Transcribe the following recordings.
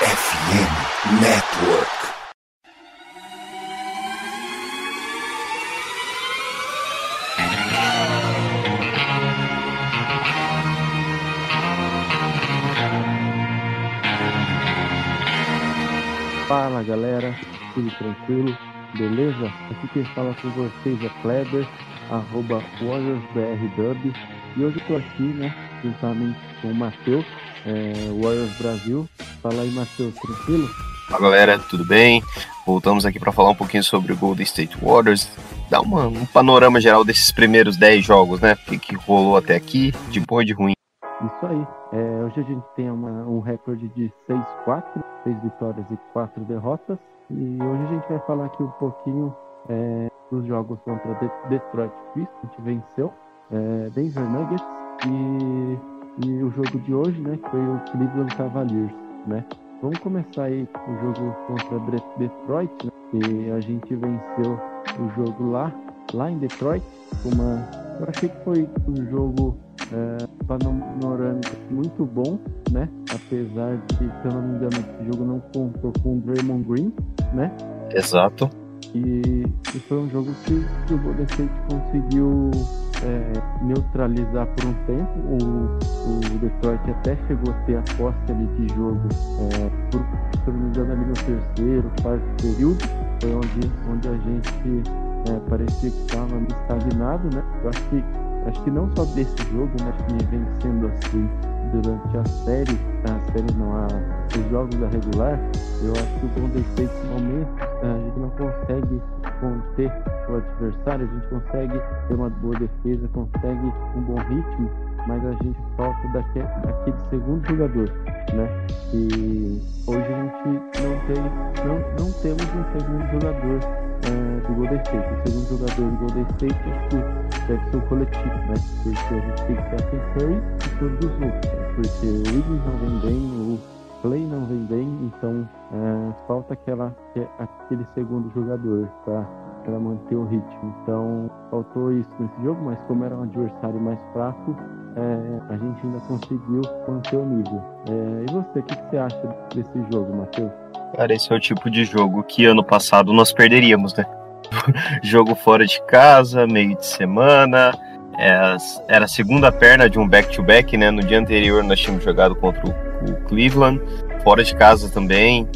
FM Network. Fala galera, tudo tranquilo? Beleza? Aqui quem fala com vocês é Kleber, arroba WarriorsBRDub. E hoje eu tô aqui, né, juntamente com o Matheus, é, Warriors Brasil. Fala aí, Matheus, tranquilo? Fala galera, tudo bem? Voltamos aqui para falar um pouquinho sobre o Golden State Warriors, dar uma, um panorama geral desses primeiros 10 jogos, né? O que, que rolou até aqui, de bom e de ruim. Isso aí. É, hoje a gente tem uma, um recorde de 6-4, 6 vitórias e 4 derrotas. E hoje a gente vai falar aqui um pouquinho é, dos jogos contra Detroit Pistons, a gente venceu, é, Denver Nuggets e, e, o jogo de hoje, né, que foi o Cleveland Cavaliers, né. Vamos começar aí o jogo contra Detroit, né, e a gente venceu o jogo lá, lá em Detroit, uma, eu achei que foi um jogo é, panorâmico muito bom, né, apesar de, se eu não me engano, esse jogo não contou com o Draymond Green, né? Exato. E, e foi um jogo que, que o Golden State conseguiu é, neutralizar por um tempo. O, o Detroit até chegou a ter a posse ali de jogo, é, por, se não me engano, ali no terceiro, quarto período. Foi onde, onde a gente é, parecia que estava estagnado, né? Eu acho que, acho que não só desse jogo? Acho que vem sendo assim durante a série, a série não, a, os jogos da regular, eu acho que o Golden State, no momento, a gente não consegue conter o adversário, a gente consegue ter uma boa defesa, consegue um bom ritmo, mas a gente falta daquele, segundo jogador, né? E hoje a gente não tem, não, não temos um segundo jogador uh, do Golden State. O segundo jogador do Golden State acho que deve ser o coletivo, né? Porque a gente tem Stephen Curry e todos os outros, né? porque o Wiggins não vem bem, o Clay não vem bem, então uh, falta aquela, aquele segundo jogador para manter o ritmo. Então faltou isso nesse jogo, mas como era um adversário mais fraco, é, a gente ainda conseguiu manter o nível. É, e você, o que, que, você acha desse jogo, Matheus? Cara, esse é o tipo de jogo que ano passado nós perderíamos, né? jogo fora de casa, meio de semana. É, era a segunda perna de um back-to-back, -back, né? No dia anterior nós tínhamos jogado contra o, o Cleveland, fora de casa também.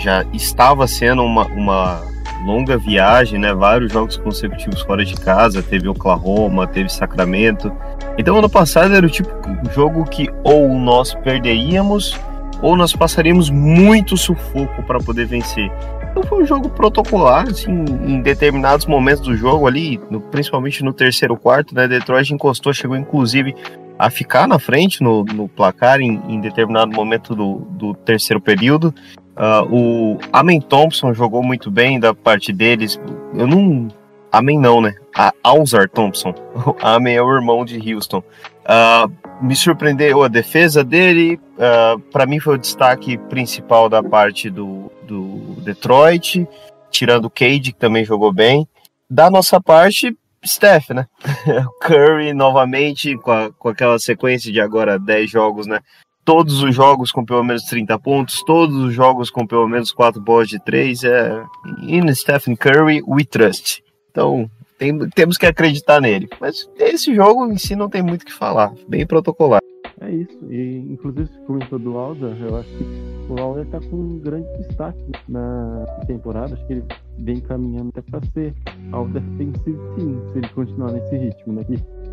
Já estava sendo uma, uma longa viagem, né? Vários jogos consecutivos fora de casa. Teve Oklahoma, teve Sacramento. Então, ano passado era o tipo de jogo que ou nós perderíamos ou nós passaríamos muito sufoco para poder vencer. Então foi um jogo protocolar, assim, em determinados momentos do jogo ali, no, principalmente no terceiro quarto, né? Detroit encostou, chegou inclusive a ficar na frente no, no placar em, em, determinado momento do, do terceiro período. Uh, o Amen Thompson jogou muito bem da parte deles. Eu não. Amen não, né? A Alzar Thompson. O Amen é o irmão de Houston. Uh, me surpreendeu a defesa dele. Uh, para mim foi o destaque principal da parte do, do Detroit, tirando o Cade, que também jogou bem. Da nossa parte, Steph, né? Curry novamente, com, a, com aquela sequência de agora 10 jogos, né? Todos os jogos com pelo menos 30 pontos, todos os jogos com pelo menos 4 bolas de 3. É... In Stephen Curry, we trust. Então, tem, temos que acreditar nele. Mas esse jogo em si não tem muito o que falar. Bem protocolar. É isso. E inclusive você comentou do Alder, eu acho que o Alder tá com um grande destaque na temporada. Acho que ele vem caminhando até para ser Alder defensivo sim, se ele continuar nesse ritmo, né?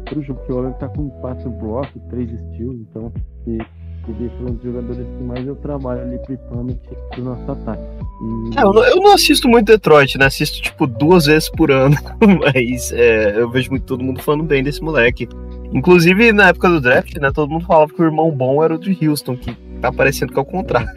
Pro jogo que o Alder tá com quatro blocos, três steals, então e foi um dos jogadores que mais eu trabalho ali principalmente do nosso ataque. E... É, eu, não, eu, não, assisto muito Detroit, né? Assisto tipo duas vezes por ano, mas é, eu vejo muito todo mundo falando bem desse moleque. Inclusive na época do draft, né? Todo mundo falava que o irmão bom era o de Houston, que tá parecendo que é o contrário.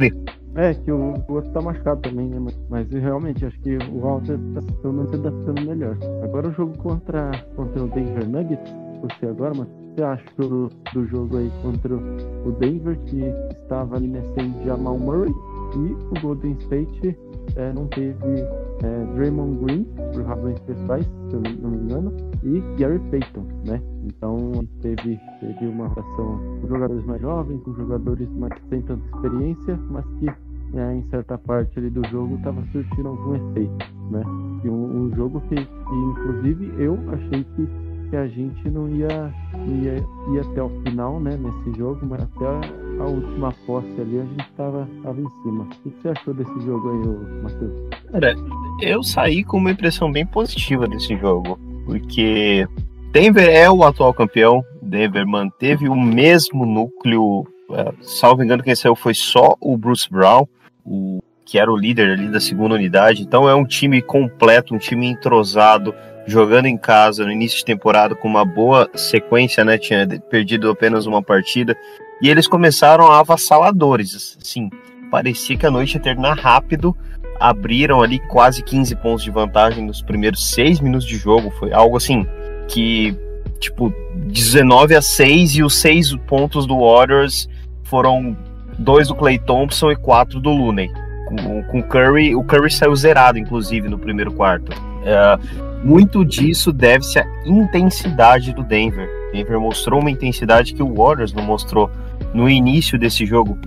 É, que o, o outro tá machucado também, né? Mas, mas realmente, acho que o Walter tá pelo menos adaptando melhor. Agora o jogo contra, contra o Denver Nuggets, você agora, mas você acha do, do jogo aí contra o Denver, que estava ali né, sem Jamal Murray, e o Golden State é, não teve é, Draymond Green, por razões pessoais, se eu não me engano, e Gary Payton, né? Então teve, teve uma relação com jogadores mais jovens, com jogadores mais sem tanta experiência, mas que é, em certa parte ali do jogo estava surtindo algum efeito, né? E um, um jogo que, que, inclusive, eu achei que, que a gente não ia, ia, ia até o final, né? Nesse jogo, mas até a, a última posse ali a gente estava tava em cima. O que você achou desse jogo aí, Matheus? Cara, eu saí com uma impressão bem positiva desse jogo, porque Denver é o atual campeão, Denver manteve o mesmo núcleo, é, salvo engano, quem saiu foi só o Bruce Brown, o, que era o líder ali da segunda unidade. Então é um time completo, um time entrosado, jogando em casa no início de temporada com uma boa sequência, né? Tinha perdido apenas uma partida. E eles começaram avassaladores, assim. Parecia que a noite ia terminar rápido. Abriram ali quase 15 pontos de vantagem nos primeiros seis minutos de jogo. Foi algo assim que, tipo, 19 a 6 e os seis pontos do Warriors foram dois do Clay Thompson e quatro do Looney. Com, com Curry, o Curry saiu zerado, inclusive, no primeiro quarto. É, muito disso deve-se à intensidade do Denver. Denver mostrou uma intensidade que o Warriors não mostrou no início desse jogo.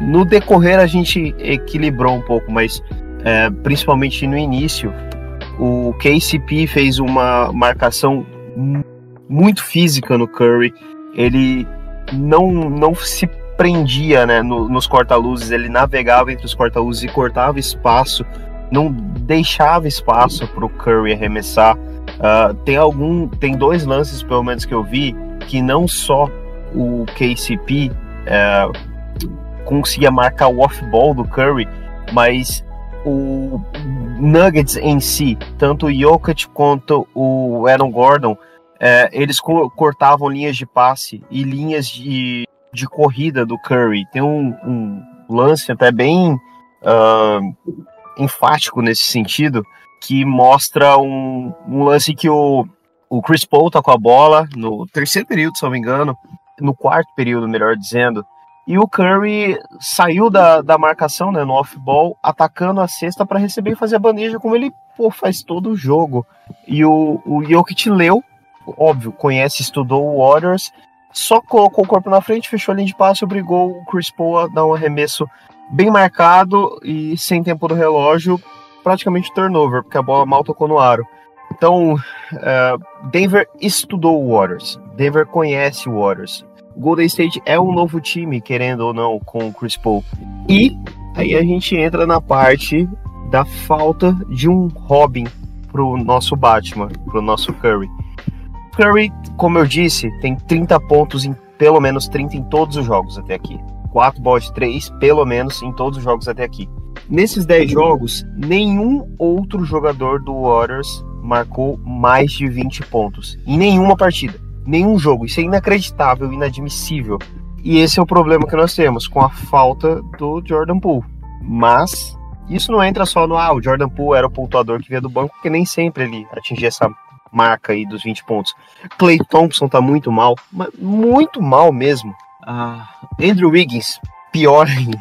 No decorrer a gente equilibrou um pouco, mas é, principalmente no início, o KCP fez uma marcação muito física no Curry. Ele não, não se prendia né, no, nos corta-luzes, ele navegava entre os corta-luzes e cortava espaço, não deixava espaço para o Curry arremessar. Uh, tem algum, tem dois lances pelo menos que eu vi que não só o KCP uh, conseguia marcar o off-ball do Curry, mas o Nuggets em si, tanto o Jokic quanto o Aaron Gordon, é, eles co cortavam linhas de passe e linhas de, de corrida do Curry. Tem um, um lance até bem uh, enfático nesse sentido, que mostra um, um lance que o, o Chris Paul tá com a bola no terceiro período, se não me engano, no quarto período, melhor dizendo, e o Curry saiu da, da marcação, né, no off-ball, atacando a cesta para receber e fazer a bandeja, como ele pô, faz todo o jogo. E o, o Jokic leu, óbvio, conhece, estudou o Warriors, só colocou o corpo na frente, fechou a linha de passe, obrigou o Chris Paul a dar um arremesso bem marcado e sem tempo do relógio, praticamente turnover, porque a bola mal tocou no aro. Então, uh, Denver estudou o Warriors, Denver conhece o Warriors, Golden State é um novo time, querendo ou não, com o Chris Paul. E aí a gente entra na parte da falta de um Robin pro nosso Batman, pro nosso Curry. Curry, como eu disse, tem 30 pontos em pelo menos 30 em todos os jogos até aqui. 4 bolas de 3, pelo menos, em todos os jogos até aqui. Nesses 10 jogos, nenhum outro jogador do Warriors marcou mais de 20 pontos. Em nenhuma partida nenhum jogo. Isso é inacreditável, inadmissível. E esse é o problema que nós temos com a falta do Jordan Poole. Mas isso não entra só no ah, o Jordan Poole era o pontuador que vinha do banco, porque nem sempre ele atingia essa marca aí dos 20 pontos. Clay Thompson tá muito mal, muito mal mesmo. Ah, Andrew Wiggins, pior ainda.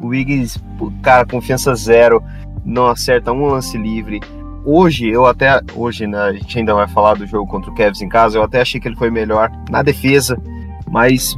o Wiggins, cara, confiança zero, não acerta um lance livre hoje, eu até. Hoje, né, a gente ainda vai falar do jogo contra o Cavs em casa. Eu até achei que ele foi melhor na defesa, mas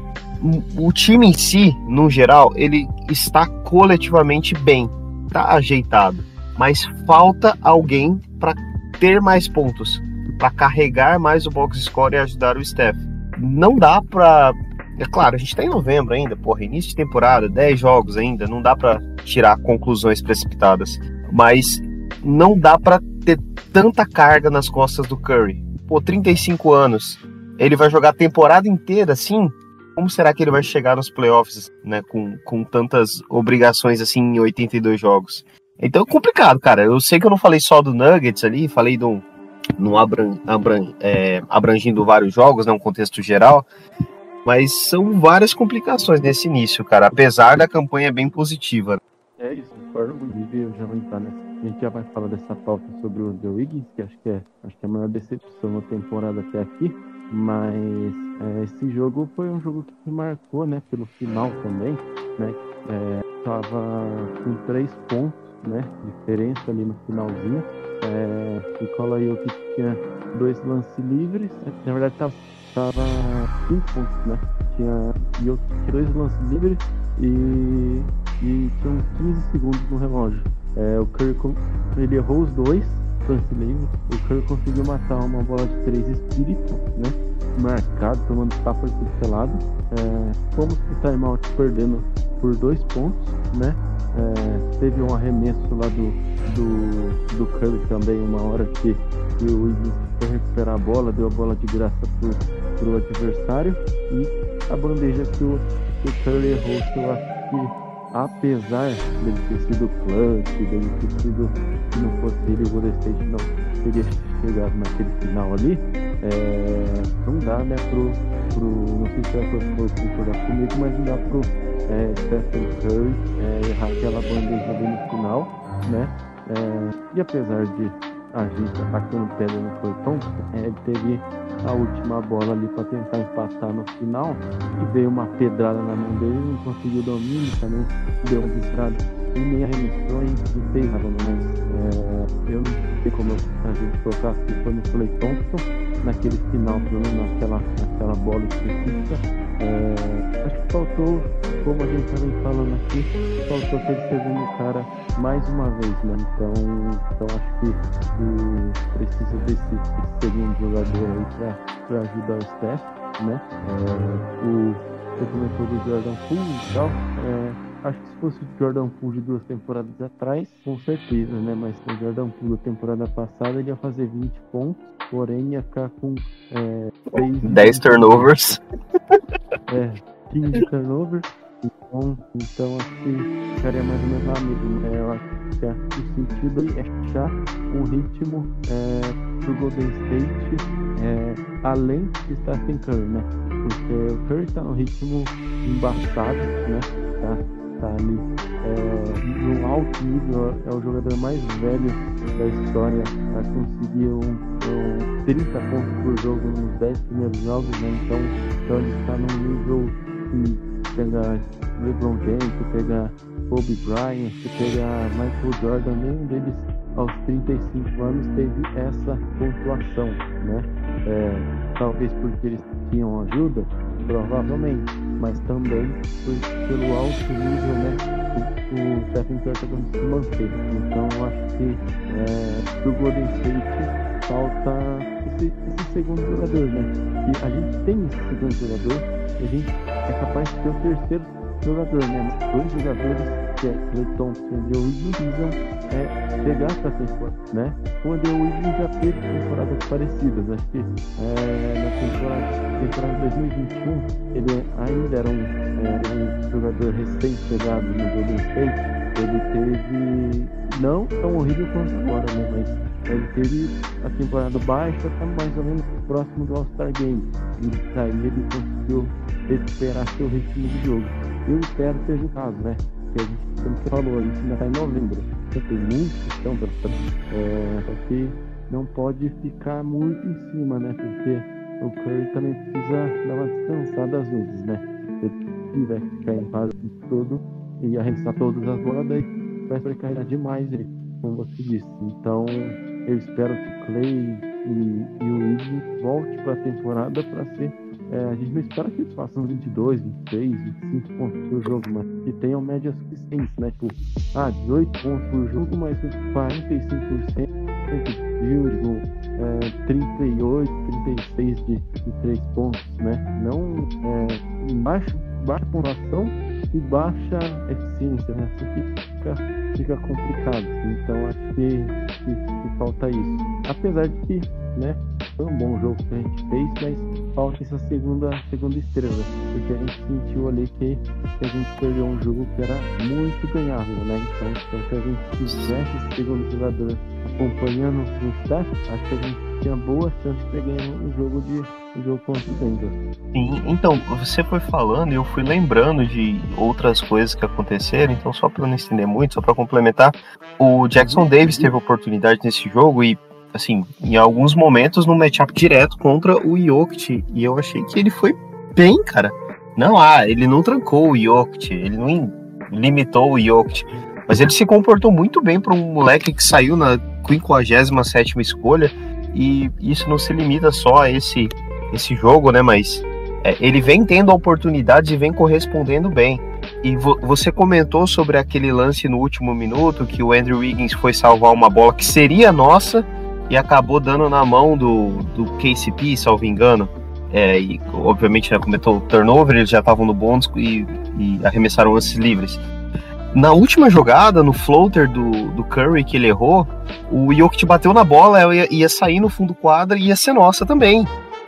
o time em si, no geral, ele está coletivamente bem, está ajeitado, mas falta alguém para ter mais pontos, para carregar mais o box score e ajudar o Steph. Não dá para é claro, a gente tá em novembro ainda, porra, início de temporada, 10 jogos ainda, não dá para tirar conclusões precipitadas. Mas não dá para ter tanta carga nas costas do Curry. Pô, 35 anos. Ele vai jogar a temporada inteira assim? Como será que ele vai chegar nos playoffs, né, com, com tantas obrigações assim em 82 jogos? Então é complicado, cara. Eu sei que eu não falei só do Nuggets ali, falei do no abran, abran, é, abrangindo vários jogos, né, um contexto geral, mas são várias complicações nesse início, cara, apesar da campanha bem positiva. É isso, concordo. Inclusive, eu já vou entrar nessa a gente já vai falar dessa pauta sobre o The Wiggins, que acho que é, acho que é a maior decepção na temporada até aqui. Mas é, esse jogo foi um jogo que me marcou, né? Pelo final também, né? É, tava com três pontos, né? Diferença ali no finalzinho. É, Nicola Jokic tinha dois lances livres. É, na verdade, tava, tava cinco pontos, né? Tinha Jokic dois lances livres e e tinha uns 15 segundos no relógio. É, o Curry ele errou os dois lance livre. O Curry conseguiu matar uma bola de três espírito, né? Marcado, tomando tapa de tudo lado. É, fomos pro timeout perdendo por dois pontos, né? É, teve um arremesso lá do, do, do Curry também, uma hora que, que o Wiggins foi recuperar a bola, deu a bola de graça pro, pro adversário. E a bandeja que o, que o Curry errou, que eu acho que apesar dele ter sido clutch, dele ter sido, se não fosse ele, o Golden State não teria chegado naquele final ali, é, não dá, né, pro, pro não sei se vai concordar comigo, mas não dá pro é, Stephen Curry é, errar aquela bandeja ali no final, né, é, e apesar de a gente atacando pedra no foi é, ele teve a última bola ali para tentar empatar no final. E veio uma pedrada na mão dele, não conseguiu domínio, também deu um distrado e nem arremessou e não fez nada, mas é, eu não sei como a gente colocar se foi no Clay Thompson, naquele final, naquela, naquela bola específica. É, acho que faltou, como a gente também falando aqui, faltou aquele segundo cara mais uma vez, né? Então, então acho que, que precisa desse, desse segundo jogador aí para ajudar o Steph, né? É, o, você comentou do Jordan Poole e tal. É, Acho que se fosse o Jordan Poole de duas temporadas atrás, com certeza, né? Mas o Jordan Poole da temporada passada ele ia fazer 20 pontos, porém ia ficar com é, 10 turnovers. É, 15 turnovers. Então, então acho que ficaria mais ou menos lá mesmo. Né? Eu acho que o sentido é achar um ritmo é, pro Golden State é, além de Stephen Curry, né? Porque o Curry está no ritmo embaçado, né? Tá ali é, no alto nível, é o jogador mais velho da história a conseguir um, um 30 pontos por jogo nos 10 primeiros jogos, né? então, então ele está num nível que pega LeBron James, que pega Kobe Bryant, que pega Michael Jordan, nenhum deles aos 35 anos teve essa pontuação, né? É, talvez porque eles tinham ajuda, provavelmente, mas também por, pelo alto nível né, o, o Stephen Curry está se manter. Então acho que é, pro Golden State falta esse, esse, segundo jogador, né? E a gente tem esse segundo jogador e a gente é capaz de ter o terceiro jogador, né? Dois jogadores que é Clay Thompson Andrew Wiggins visam é, chegar para a temporada, né? O Andrew Wiggins já teve temporadas parecidas, acho que é, na temporada, temporada 2021 ele ainda era um, é, um jogador recém-chegado no Golden State, ele teve não tão horrível quanto agora, né? Mas ele teve a temporada baixa, tá mais ou menos próximo do All-Star Game. E daí ele conseguiu recuperar seu ritmo de jogo. Eu espero que seja o caso, né? Que a gente, como você falou, a gente ainda está em novembro. Então, tem muito chão para é, Só que não pode ficar muito em cima, né? Porque o Curry também precisa dar uma descansada às vezes, né? Se tiver que ficar em casa todo e arremessar todas as bolas, daí vai sobrecarregar demais ele, como você disse. Então, eu espero que o Clay e, e o Iggy volte para a temporada para ser é, a gente não espera que eles façam 22, 26, 25 pontos por jogo, mas que tenham médias suficientes, né? Tipo, ah, 18 pontos por jogo, mas 45% de field é, 38, 36 de, de 3 pontos, né? Não é, baixa, baixa pontuação e baixa eficiência, né? Assim fica, fica complicado. Então acho que, que, que falta isso. Apesar de que, né? Foi um bom jogo que a gente fez, mas falta essa segunda, segunda estrela. Porque a gente sentiu ali que, que a gente perdeu um jogo que era muito ganhável, né? Então, então se a gente tivesse esse segundo jogador acompanhando o staff, acho que a gente tinha boa chance de ganhar um jogo de jogo o Denver. Sim, então, você foi falando e eu fui lembrando de outras coisas que aconteceram, então só para não estender muito, só para complementar, o Jackson Davis teve oportunidade nesse jogo e assim, em alguns momentos no matchup direto contra o Jokic. E eu achei que ele foi bem, cara. Não, ah, ele não trancou o Jokic, ele não limitou o Jokic. Mas ele se comportou muito bem para um moleque que saiu na 57 escolha. E isso não se limita só a esse, esse jogo, né? Mas é, ele vem tendo oportunidades e vem correspondendo bem. e vo você comentou sobre aquele lance no último minuto que o Andrew Wiggins foi salvar uma bola que seria nossa e acabou dando na mão do, do KCP, salvo engano. É, e obviamente né, o turnover, eles já estavam no bônus e, e arremessaram lances livres. Na última jogada, no floater do, do Curry que ele errou, o Jokic bateu na bola, ia, ia sair no fundo quadra e ia ser nossa também.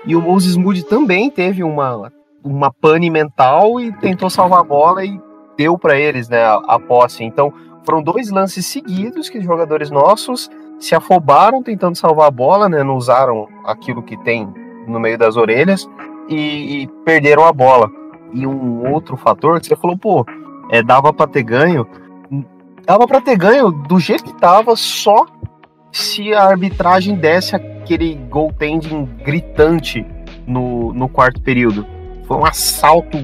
E o Moses Moody também teve uma, uma pane mental e tentou salvar a bola e deu para eles né, a, a posse. Então foram dois lances seguidos que os jogadores nossos se afobaram tentando salvar a bola, né, não usaram aquilo que tem no meio das orelhas e, e perderam a bola. E um outro fator que você falou, pô, é, dava para ter ganho. Dava para ter ganho do jeito que tava, só se a arbitragem desse aquele goaltending gritante no, no quarto período. Foi um assalto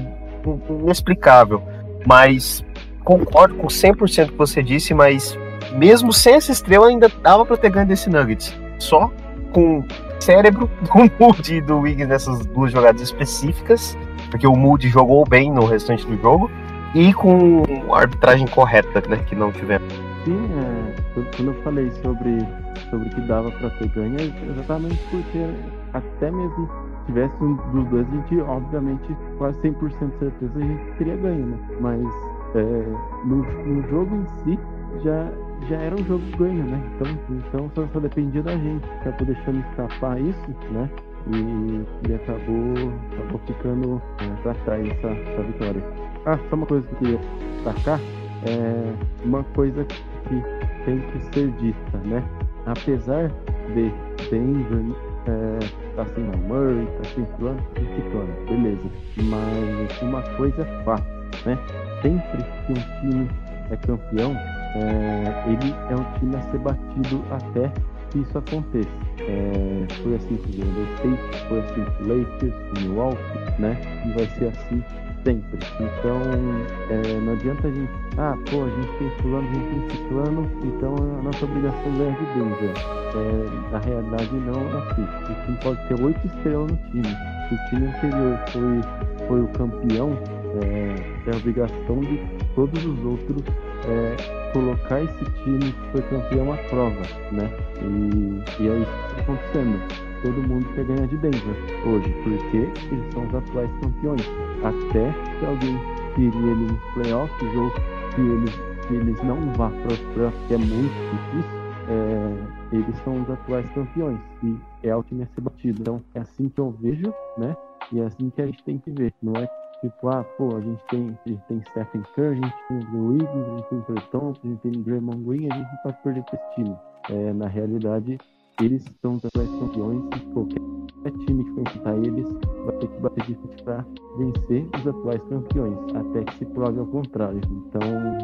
inexplicável. Mas concordo com 100% que você disse, mas mesmo sem essa estrela ainda dava para ter ganho desse Nuggets. Só com cérebro do Moody e do Wiggins nessas duas jogadas específicas, porque o Moody jogou bem no restante do jogo, e com a arbitragem correta, né, que não tivemos. Sim, é, quando eu falei sobre, sobre que dava para ter ganho, é exatamente porque até mesmo se tivesse um dos dois, a gente, obviamente, quase 100% de certeza a gente teria ganho, né? Mas é, no, no jogo em si, já, já era um jogo ganho, né? Então, então só, só dependia da gente. Acabou deixando escapar isso, né? E, e acabou, acabou ficando é, pra trás essa, essa vitória. Ah, só uma coisa que eu queria destacar. É uma coisa que tem que ser dita, né? Apesar de Denver é, tá sem Murray, tá sem plano, sem ciclano, beleza. Mas uma coisa é fato, né? Sempre que um time é campeão, é, ele é um time a ser batido até que isso aconteça. É, foi assim com o Golden State, foi assim com o Lakers, com o Milwaukee, né? E vai ser assim sempre. Então, é, não adianta a gente, ah, pô, a gente tem fulano, a gente tem ciclano, então a nossa obrigação é de Denver. É, na realidade, não é assim. O time pode ter oito estrelas no time. Se o time anterior foi, foi o campeão, é, é obrigação de todos os outros é, colocar esse time que foi campeão à prova, né? E, e é isso que está acontecendo todo mundo quer ganhar de Denver hoje, porque eles são os atuais campeões. Até que alguém queria ele nos playoffs ou que eles, eles não vá para os playoffs, que é muito difícil, é, eles são os atuais campeões e é o time a ser batido. Então é assim que eu vejo, né? E é assim que a gente tem que ver. Não é tipo, ah, pô, a gente tem, a gente tem Stephen Curry, a gente tem o Wiggins, a gente tem o Thompson, a gente tem Draymond Green, a gente não pode perder esse time. É, na realidade, eles são atuais campeões e qualquer time que for enfrentar eles vai ter que bater de frente para vencer os atuais campeões, até que se prove ao contrário. Então,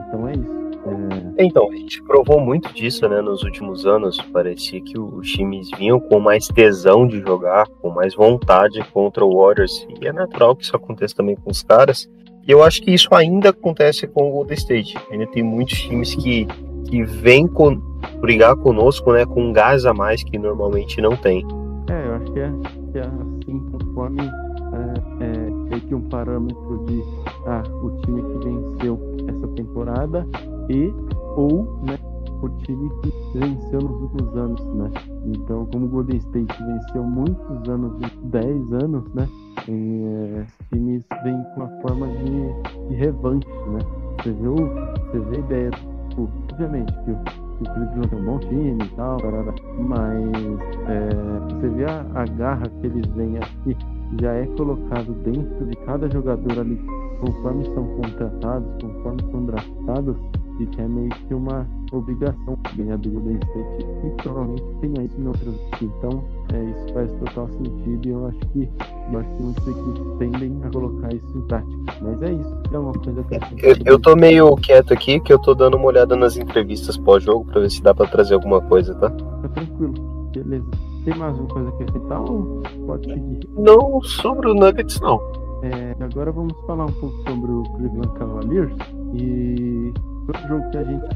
então é isso. É... Então, a gente provou muito disso, né, nos últimos anos. Parecia que os times vinham com mais tesão de jogar, com mais vontade contra o Warriors. E é natural que isso aconteça também com os caras. E eu acho que isso ainda acontece com o Golden State. Ainda tem muitos times que, que com, brigar conosco, né, com um gás a mais que normalmente não tem. É, eu acho que é, que é assim, conforme é, é, que um parâmetro de ah, o time que venceu essa temporada e ou né, o time que venceu nos últimos anos, né? Então, como o Golden State venceu muitos anos, 10 anos, né? E, é, times vêm com uma forma de, de revanche, né? Você o, você vê a ideia, tipo, obviamente, que o Cleveland é um bom time e tal, mas é, você vê a, a, garra que eles vêm aqui, já é colocado dentro de cada jogador ali, conforme são contratados, conforme são draftados, e que é meio que uma obrigação ganhar do Golden State e provavelmente tenha isso em outras. Então é, isso faz total sentido e eu acho que eu acho que muitas equipes tendem a colocar isso em prática. Mas é isso é uma coisa que eu, eu tô meio quieto aqui que eu tô dando uma olhada nas entrevistas pós-jogo pra ver se dá pra trazer alguma coisa, tá? Tá tranquilo, beleza. Tem mais uma coisa que acrescentar ou pode seguir? Não, sobre o Nuggets não. É, agora vamos falar um pouco sobre o Cleveland Cavaliers e foi um jogo que a gente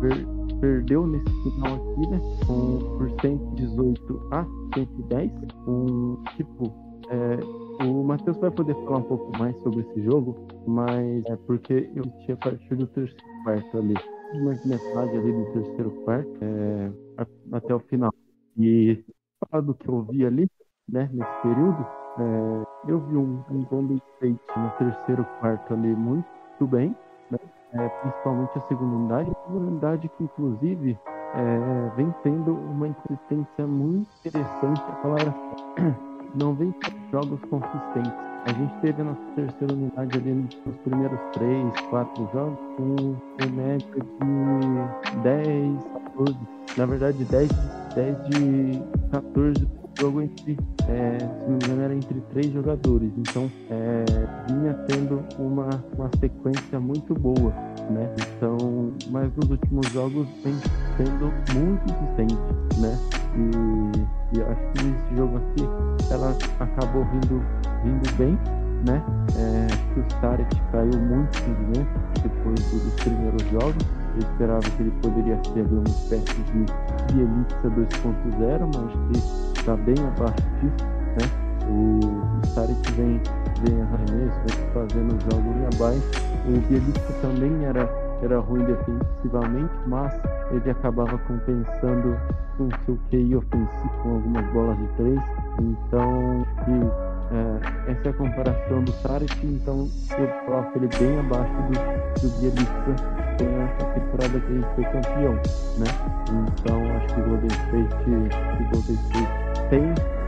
per, perdeu nesse final aqui, né? Com, por 118 a 110. Um, tipo, é, o Matheus vai poder falar um pouco mais sobre esse jogo, mas é porque eu tinha partido do terceiro quarto ali, mais metade ali do terceiro quarto, é, até o final. E do que eu vi ali, né, nesse período, é, eu vi um, um Golden State no terceiro quarto ali muito, bem, é, principalmente a segunda unidade, a segunda unidade que inclusive é, vem tendo uma inconsistência muito interessante, a palavra não vem jogos consistentes. A gente teve a nossa terceira unidade ali nos primeiros três, quatro jogos com média de 10, 14, na verdade 10, 10 de 14 jogo entre, é, se não me engano, era entre três jogadores. Então, é, vinha tendo uma, uma sequência muito boa, né? Então, mas nos últimos jogos vem sendo muito insistente, né? E, e acho que esse jogo aqui, ela acabou vindo, vindo bem, né? É, que o Starek caiu muito né? depois dos primeiros jogos. Eu esperava que ele poderia ser uma espécie de Bielitsa 2.0, mas que está bem abaixo disso, né? O Starek vem, vem arremesso, vem fazendo jogos abaixo. O Bielitsa também era, era ruim defensivamente, mas ele acabava compensando com seu QI ofensivo com algumas bolas de três. Então, que é, essa é a comparação do Tarek, então eu coloco ele bem abaixo do, do Bielitsa nessa temporada que a gente foi campeão, né? Então acho que o Golden State, o Golden State tem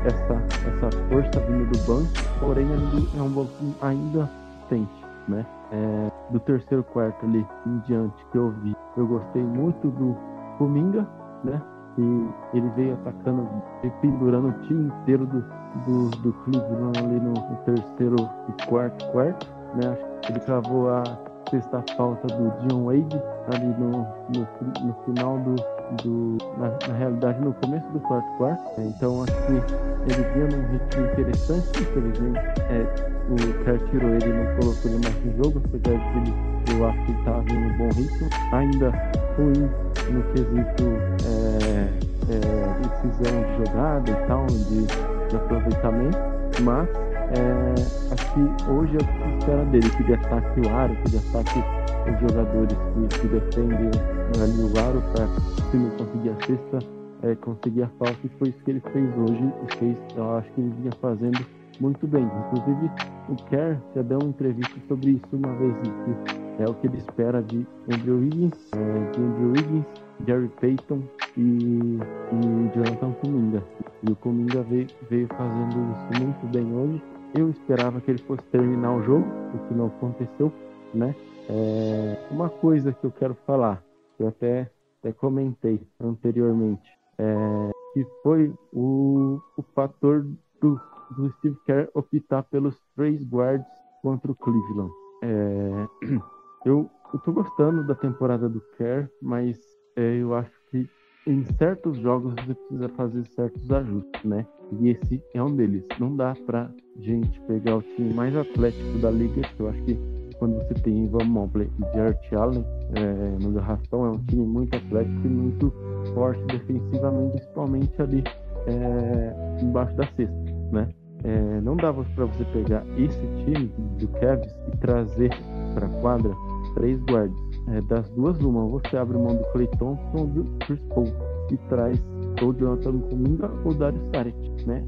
essa, essa força vindo do banco, porém é um banco ainda sente, né? É, do terceiro quarto ali em diante que eu vi, eu gostei muito do Kuminga, né? E ele veio atacando e pendurando o time inteiro do, do, do Cleveland ali no, no terceiro e quarto quarto, né? Ele cravou a sexta falta do Dion Wade ali no, no, no final do, do na, na, realidade no começo do quarto quarto. É, então acho que ele vinha num ritmo interessante, infelizmente é, o Kerr tirou ele não colocou ele mais no jogo, apesar de ele eu acho que ele estava vindo um bom ritmo, ainda ruim no quesito é, é, decisão de jogada e tal, de, de aproveitamento, mas é, acho que hoje é o que se espera dele, que ele ataque o aro, que ele ataque os jogadores que, que defendem ali o aro para se não conseguir a cesta, é, conseguir a falta, e foi isso que ele fez hoje e fez, eu acho que ele vinha fazendo muito bem. Inclusive, o Kerr já deu uma entrevista sobre isso uma vez, que é o que ele espera de Andrew Wiggins, é, de Andrew Wiggins, Jerry Payton e, e Jonathan Kuminga. E o Kuminga veio, veio fazendo isso muito bem hoje. Eu esperava que ele fosse terminar o jogo, o que não aconteceu, né? É, uma coisa que eu quero falar, eu até, até comentei anteriormente, é, que foi o, o fator do, do Steve Kerr optar pelos três guards contra o Cleveland. É, eu, estou gostando da temporada do Kerr, mas é, eu acho que em certos jogos você precisa fazer certos ajustes, né? E esse é um deles. Não dá pra gente pegar o time mais atlético da liga, que eu acho que quando você tem Ivan Mobley e Jared Allen é, no garrafão, é um time muito atlético e muito forte defensivamente, principalmente ali é, embaixo da cesta, né? É, não dava para você pegar esse time do Cavs e trazer para quadra três guardas é, das duas, uma, você abre mão do Clay Thompson do Chris Paul e traz ou Jonathan Kuminga ou Dario Saric, né?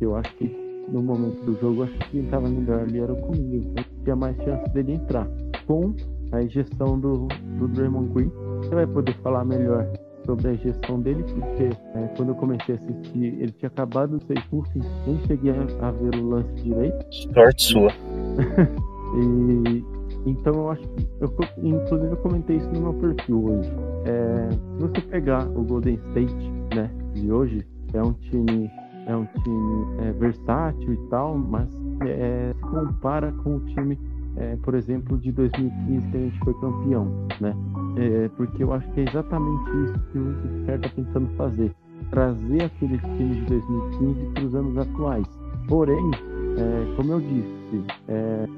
Eu acho que no momento do jogo, acho que quem estava melhor ali era o Kuminga, então tinha mais chance dele entrar. Com a injeção do, do Draymond Green, você vai poder falar melhor sobre a injeção dele, porque é, quando eu comecei a assistir, ele tinha acabado de ser expulso, nem cheguei a, a ver o lance direito. Sorte sua. e então eu acho que. Eu, inclusive eu comentei isso no meu perfil hoje. É, se você pegar o Golden State, né, de hoje, é um time. É um time é, versátil e tal, mas é, se compara com o time, é, por exemplo, de 2015 que a gente foi campeão, né? É, porque eu acho que é exatamente isso que o Inter está tentando fazer. Trazer aqueles times de 2015 para os anos atuais. Porém, como eu disse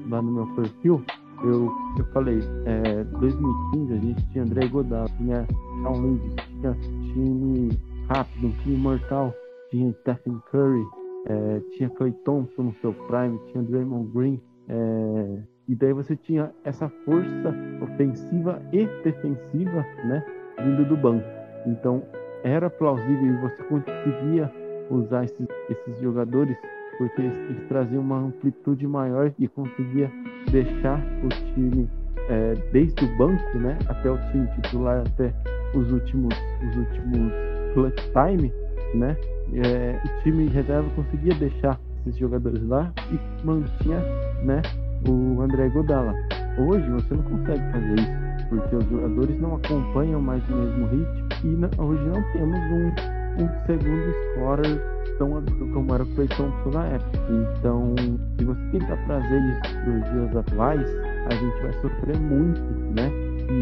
lá no meu perfil, eu, eu falei, é, 2015 a gente tinha André Godal, tinha Shawn Lynch, tinha time rápido, um time mortal, tinha Stephen Curry, é, tinha Clay Thompson no seu prime, tinha Draymond Green, é, e daí você tinha essa força ofensiva e defensiva, né, vindo do banco. Então era plausível e você conseguia usar esses, esses jogadores porque eles traziam uma amplitude maior e conseguia deixar o time é, desde o banco, né, até o time titular, até os últimos, os últimos clutch time, né, é, o time reserva conseguia deixar esses jogadores lá e mantinha, né, o André Godala. Hoje você não consegue fazer isso, porque os jogadores não acompanham mais o mesmo ritmo e não, hoje não temos um, um segundo scorer tão como era o Clay Thompson na época. Então, se você tentar trazer isso para os dias atuais, a gente vai sofrer muito, né?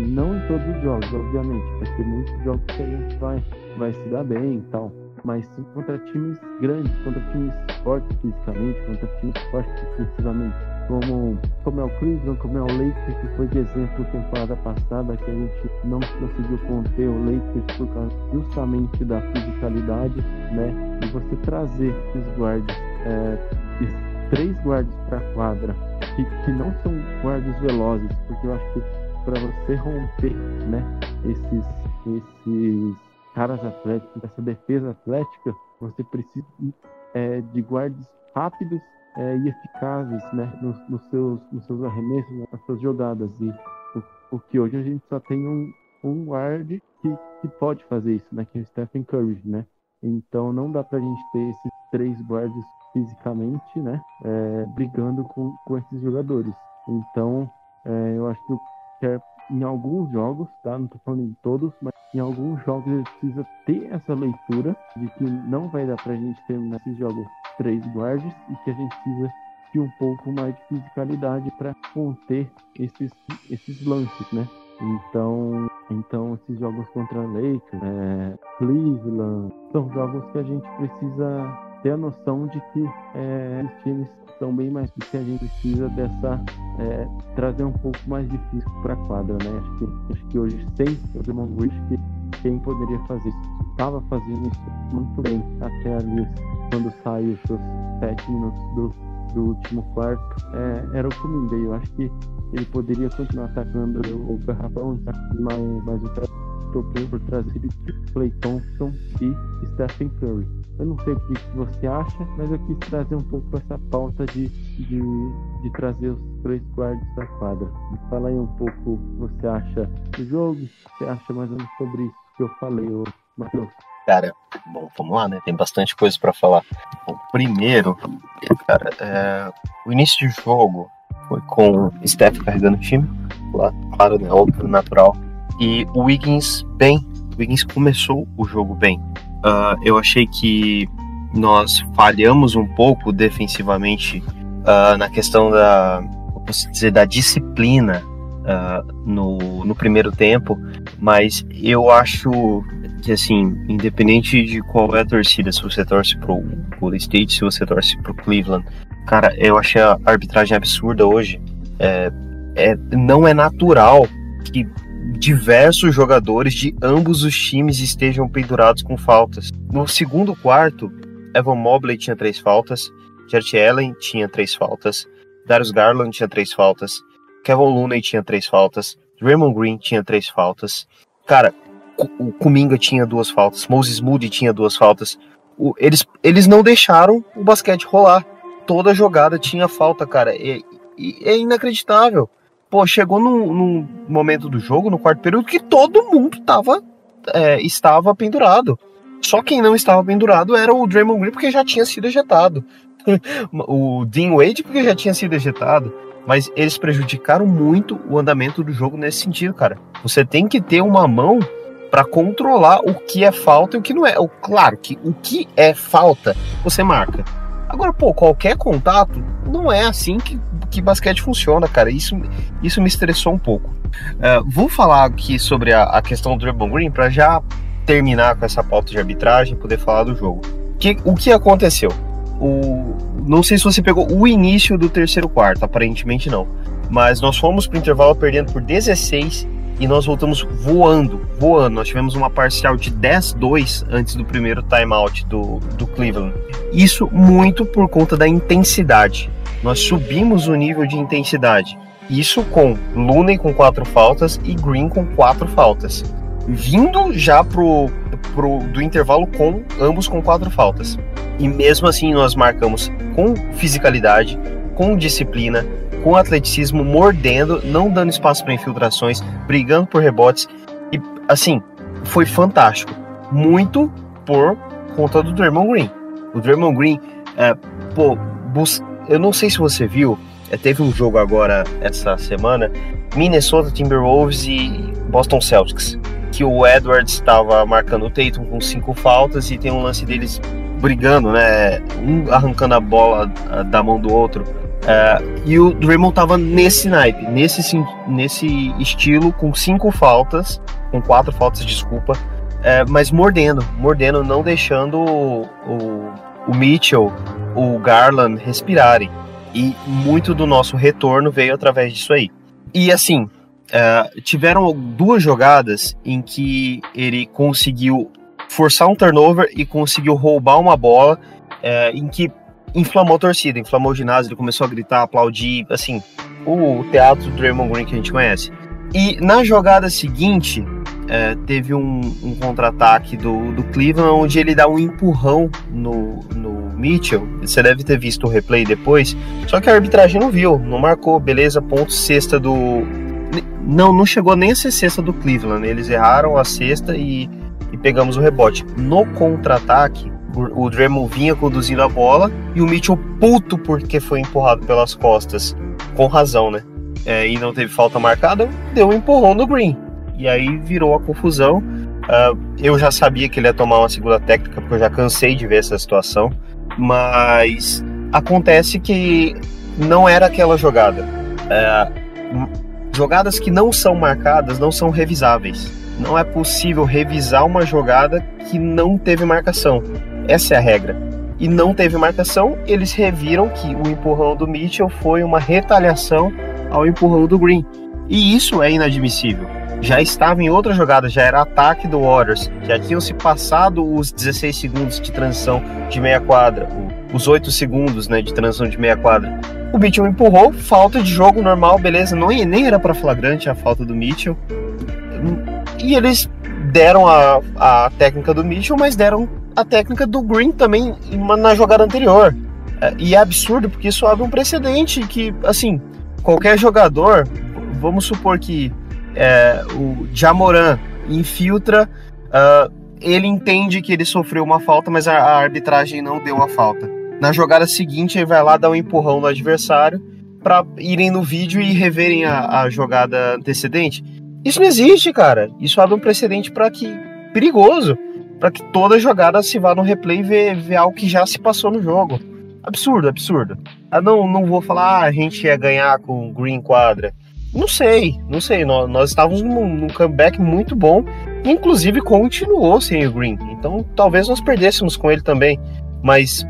Não em todos os jogos, obviamente. Vai ter muitos jogos que a gente vai, vai se dar bem e tal. Mas contra times grandes, contra times fortes fisicamente, contra times fortes defensivamente como, como é o Cleveland, como é o Lakers, que foi de exemplo temporada passada, que a gente não conseguiu conter o Lakers por causa justamente da fisicalidade, né? E você trazer esses guardas, é, três guardas para a quadra, que, que não são guardas velozes, porque eu acho que para você romper, né, esses, esses caras atléticos, essa defesa atlética, você precisa é, de guardas rápidos é, e eficazes né, nos, nos, seus, nos seus arremessos, nas suas jogadas. E porque hoje a gente só tem um, um guard que, que pode fazer isso, né, que é o Stephen Curry, né? Então não dá pra gente ter esses três guards fisicamente, né, é, brigando com, com esses jogadores. Então é, eu acho que é, em alguns jogos, tá? Não tô falando em todos, mas em alguns jogos ele precisa ter essa leitura de que não vai dar pra gente terminar esses jogos três guardas e que a gente precisa de um pouco mais de fisicalidade para conter esses, esses lances, né? Então, então esses jogos contra Lakers, é, Cleveland, são jogos que a gente precisa ter a noção de que é, os times são bem mais que a gente precisa dessa é, trazer um pouco mais de físico para a quadra, né? Acho que, acho que hoje sem o Demon que quem poderia fazer isso estava fazendo isso muito bem até ali quando saiu os seus sete minutos do, do último quarto, é, era o Kuminga. Eu acho que ele poderia continuar atacando o Garrafão, mas, mas o optou por trazer Clay Thompson e Stephen Curry. Eu não sei o que você acha, mas eu quis trazer um pouco essa pauta de, de, de trazer os três guardas da quadra. Fala aí um pouco o que você acha do jogo, o que você acha mais ou menos sobre isso que eu falei, Matheus. Cara, bom, vamos lá, né? Tem bastante coisa para falar. Bom, primeiro, cara, é, o início do jogo foi com o Steph carregando o time, claro, né? Óbvio, natural. E o Wiggins bem. O Wiggins começou o jogo bem. Uh, eu achei que nós falhamos um pouco defensivamente uh, na questão da, posso dizer, da disciplina uh, no, no primeiro tempo, mas eu acho que assim, independente de qual é a torcida, se você torce pro Golden State, se você torce pro Cleveland, cara, eu achei a arbitragem absurda hoje. É, é, não é natural que diversos jogadores de ambos os times estejam pendurados com faltas. No segundo quarto, Evan Mobley tinha três faltas, Jarrett Allen tinha três faltas, Darius Garland tinha três faltas, Kevin Looney tinha três faltas, Raymond Green tinha três faltas. Cara, o Kuminga tinha duas faltas, Moses Moody tinha duas faltas. O, eles, eles não deixaram o basquete rolar. Toda jogada tinha falta, cara. É, é inacreditável. Pô, chegou num, num, momento do jogo, no quarto período, que todo mundo tava, é, estava pendurado. Só quem não estava pendurado era o Draymond Green, porque já tinha sido ejetado. o Dean Wade, porque já tinha sido ejetado mas eles prejudicaram muito o andamento do jogo nesse sentido, cara. Você tem que ter uma mão para controlar o que é falta e o que não é. Claro que o que é falta, você marca. Agora, pô, qualquer contato, não é assim que, que basquete funciona, cara. Isso, isso me estressou um pouco. Uh, vou falar aqui sobre a, a questão do Draymond Green para já terminar com essa pauta de arbitragem e poder falar do jogo. Que, o que aconteceu? O, não sei se você pegou o início do terceiro quarto, aparentemente não. Mas nós fomos pro intervalo perdendo por 16 e nós voltamos voando, voando. Nós tivemos uma parcial de 10-2 antes do primeiro timeout do, do Cleveland. Isso muito por conta da intensidade. Nós subimos o nível de intensidade. Isso com Looney com quatro faltas e Green com quatro faltas. Vindo já pro, pro, do intervalo com ambos com quatro faltas. E mesmo assim nós marcamos com fisicalidade, com disciplina, com atleticismo, mordendo, não dando espaço para infiltrações, brigando por rebotes. E assim, foi fantástico. Muito por conta do Draymond Green. O Draymond Green, é, pô, bus... eu não sei se você viu, é, teve um jogo agora essa semana, Minnesota Timberwolves e Boston Celtics, que o Edwards estava marcando o Tatum com cinco faltas e tem um lance deles brigando, né? Um arrancando a bola da mão do outro. Uh, e o Draymond tava nesse naipe, nesse, nesse estilo, com cinco faltas, com quatro faltas, desculpa, uh, mas mordendo, mordendo, não deixando o, o, Mitchell, o Garland respirarem. E muito do nosso retorno veio através disso aí. E assim, uh, tiveram duas jogadas em que ele conseguiu forçar um turnover e conseguiu roubar uma bola, em que inflamou a torcida, inflamou o ginásio, ele começou a gritar, aplaudir, assim, o teatro do Draymond Green que a gente conhece. E na jogada seguinte, é, teve um, um contra-ataque do, do Cleveland, onde ele dá um empurrão no, no Mitchell. Você deve ter visto o replay depois. Só que a arbitragem não viu, não marcou, beleza, ponto sexta do. Não, não chegou nem a ser sexta do Cleveland. Eles erraram a sexta e, e pegamos o rebote. No contra-ataque, o Draymond vinha conduzindo a bola e o Mitchell puto porque foi empurrado pelas costas. Com razão, né? É, e não teve falta marcada, deu um empurrão no Green. E aí virou a confusão. Uh, eu já sabia que ele ia tomar uma segunda técnica, porque eu já cansei de ver essa situação. Mas acontece que não era aquela jogada. Uh, jogadas que não são marcadas não são revisáveis. Não é possível revisar uma jogada que não teve marcação. Essa é a regra. E não teve marcação, eles reviram que o empurrão do Mitchell foi uma retaliação ao empurrão do Green. E isso é inadmissível. Já estava em outra jogada, já era ataque do Warriors, já tinham se passado os 16 segundos de transição de meia quadra, os 8 segundos né, de transição de meia quadra. O Mitchell empurrou, falta de jogo normal, beleza, não, nem era para flagrante a falta do Mitchell. E eles deram a, a técnica do Mitchell, mas deram a técnica do Green também na jogada anterior. É, e é absurdo, porque isso abre um precedente que, assim, qualquer jogador, vamos supor que é, o Jamoran infiltra, uh, ele entende que ele sofreu uma falta, mas a, a, arbitragem não deu a falta. Na jogada seguinte, ele vai lá dar um empurrão no adversário para irem no vídeo e reverem a, a jogada antecedente. Isso não existe, cara. Isso abre um precedente para que perigoso para que toda jogada se vá no replay e ver, ver algo que já se passou no jogo. Absurdo, absurdo. Ah, não, não vou falar, ah, a gente ia ganhar com Green Quadra. Não sei, não sei. Nós, nós estávamos num, num comeback muito bom, inclusive continuou sem o Green. Então talvez nós perdêssemos com ele também. Mas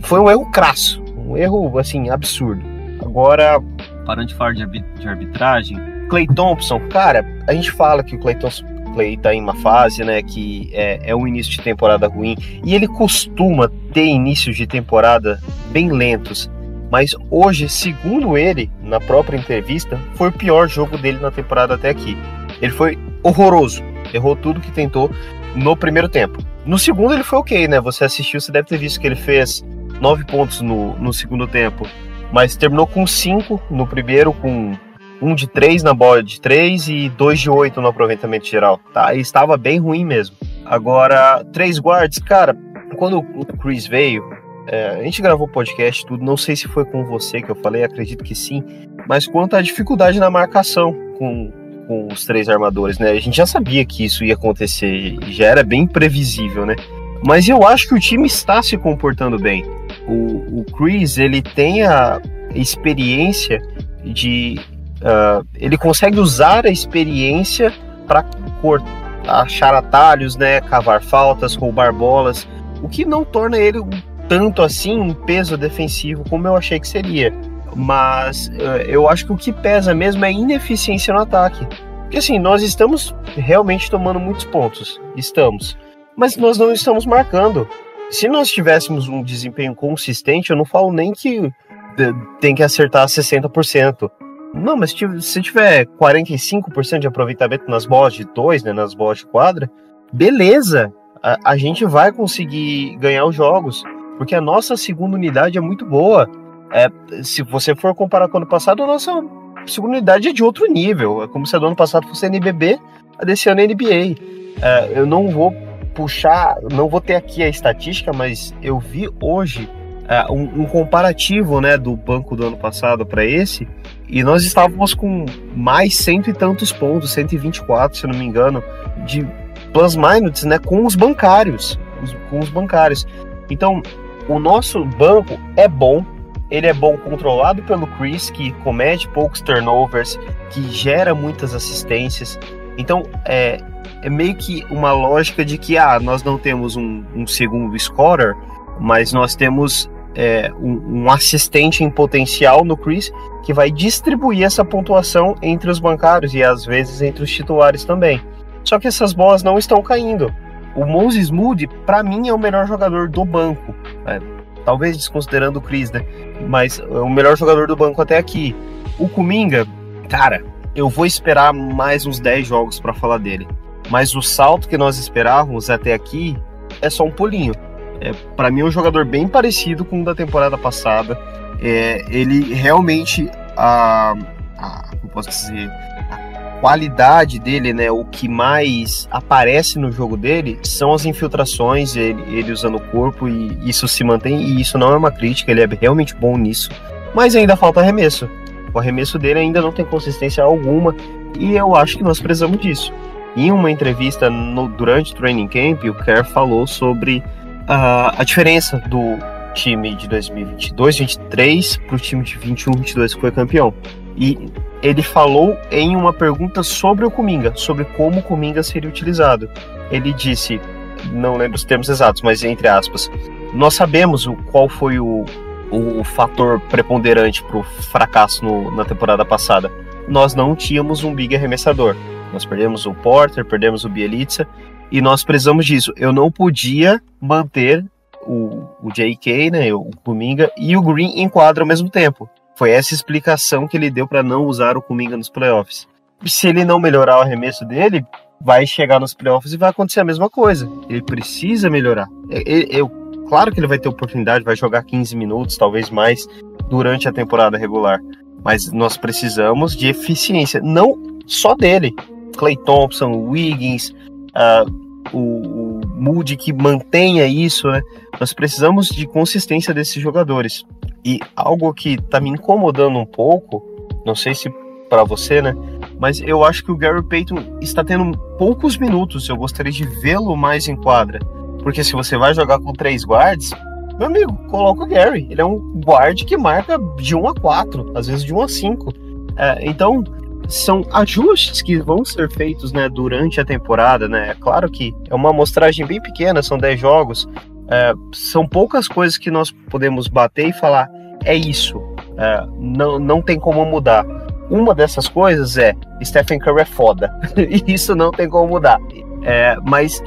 foi um erro crasso, um erro assim absurdo. Agora, parando de falar de, arbitragem, Clay Thompson, cara, a gente fala que o Clay Thompson Clay tá em uma fase, né, que é, é um início de temporada ruim, e ele costuma ter inícios de temporada bem lentos, mas hoje, segundo ele, na própria entrevista, foi o pior jogo dele na temporada até aqui. Ele foi horroroso, errou tudo que tentou no primeiro tempo. No segundo ele foi ok, né? Você assistiu, você deve ter visto que ele fez nove pontos no, no segundo tempo, mas terminou com cinco no primeiro, com um de três na bola de três e dois de oito no aproveitamento geral, tá? E estava bem ruim mesmo. Agora, três guards, cara, quando o Chris veio, é, a gente gravou podcast tudo, não sei se foi com você que eu falei, acredito que sim, mas quanto à dificuldade na marcação com, com os três armadores, né? A gente já sabia que isso ia acontecer, já era bem previsível, né? Mas eu acho que o time está se comportando bem. O, o Chris, ele tem a experiência de Uh, ele consegue usar a experiência para achar atalhos, né, cavar faltas, roubar bolas, o que não torna ele tanto assim um peso defensivo como eu achei que seria. Mas uh, eu acho que o que pesa mesmo é a ineficiência no ataque. Porque assim, nós estamos realmente tomando muitos pontos. Estamos. Mas nós não estamos marcando. Se nós tivéssemos um desempenho consistente, eu não falo nem que tem que acertar 60%. Não, mas se tiver 45% de aproveitamento nas bolas de dois, né, nas bolas de quadra, beleza, a, a, gente vai conseguir ganhar os jogos, porque a nossa segunda unidade é muito boa. É, se você for comparar com o ano passado, a nossa segunda unidade é de outro nível. É como se a do ano passado fosse NBB, a desse ano é NBA. É, eu não vou puxar, não vou ter aqui a estatística, mas eu vi hoje uh, um, um, comparativo né, do banco do ano passado para esse, e nós estávamos com mais cento e tantos pontos, 124, se não me engano, de plus minus né, com os bancários. Os, com os bancários. Então, o nosso banco é bom, ele é bom controlado pelo Chris, que comete poucos turnovers, que gera muitas assistências. Então, é, é meio que uma lógica de que ah, nós não temos um, um segundo scorer, mas nós temos é, um, um, assistente em potencial no Chris que vai distribuir essa pontuação entre os bancários e às vezes entre os titulares também. Só que essas bolas não estão caindo. O Moses Moody, para mim, é o melhor jogador do banco. É, talvez desconsiderando o Chris, né? Mas é o melhor jogador do banco até aqui. O Kuminga, cara, eu vou esperar mais uns 10 jogos para falar dele. Mas o salto que nós esperávamos até aqui é só um pulinho. É, para mim é um jogador bem parecido com o da temporada passada. É, ele realmente a, a como posso dizer a qualidade dele, né? O que mais aparece no jogo dele são as infiltrações, ele, ele usando o corpo e isso se mantém e isso não é uma crítica. Ele é realmente bom nisso, mas ainda falta arremesso. O arremesso dele ainda não tem consistência alguma e eu acho que nós precisamos disso. Em uma entrevista no, durante o training camp, o Kerr falou sobre a, diferença do time de 2022-23 para o time de 21-22 que foi campeão. E ele falou em uma pergunta sobre o Cominga, sobre como o Cominga seria utilizado. Ele disse, não lembro os termos exatos, mas entre aspas, nós sabemos o, qual foi o, o, o fator preponderante para o fracasso no, na temporada passada. Nós não tínhamos um big arremessador. Nós perdemos o Porter, perdemos o Bielitsa, e nós precisamos disso. Eu não podia manter o, o JK, né, o Kuminga e o Green em quadra ao mesmo tempo. Foi essa explicação que ele deu para não usar o Kuminga nos playoffs. Se ele não melhorar o arremesso dele, vai chegar nos playoffs e vai acontecer a mesma coisa. Ele precisa melhorar. Eu, claro que ele vai ter oportunidade, vai jogar 15 minutos, talvez mais, durante a temporada regular. Mas nós precisamos de eficiência, não só dele. Clay Thompson, Wiggins, o, o que mantenha isso, né? Nós precisamos de consistência desses jogadores. E algo que tá me incomodando um pouco, não sei se para você, né? Mas eu acho que o Gary Payton está tendo poucos minutos. Eu gostaria de vê-lo mais em quadra. Porque se você vai jogar com três guards, meu amigo, coloca o Gary. Ele é um guard que marca de 1 a 4, às vezes de 1 a 5. É, então, são ajustes que vão ser feitos né, durante a temporada, né? É claro que é uma amostragem bem pequena, são 10 jogos. É, são poucas coisas que nós podemos bater e falar, é isso. É, não, não tem como mudar. Uma dessas coisas é Stephen Curry é foda. e isso não tem como mudar. É, mas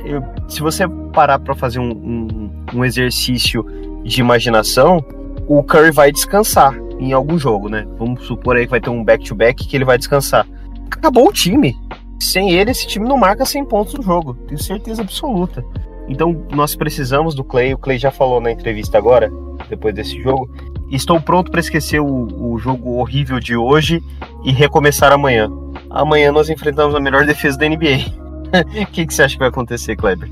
se você parar para fazer um, um, um exercício de imaginação, o Curry vai descansar em algum jogo, né? Vamos supor aí que vai ter um back-to-back -back que ele vai descansar. Acabou o time. Sem ele, esse time não marca 100 pontos no jogo. Tenho certeza absoluta. Então, nós precisamos do Clay. O Clay já falou na entrevista agora, depois desse jogo. Estou pronto para esquecer o, o jogo horrível de hoje e recomeçar amanhã. Amanhã nós enfrentamos a melhor defesa da NBA. O que, que você acha que vai acontecer, Kleber?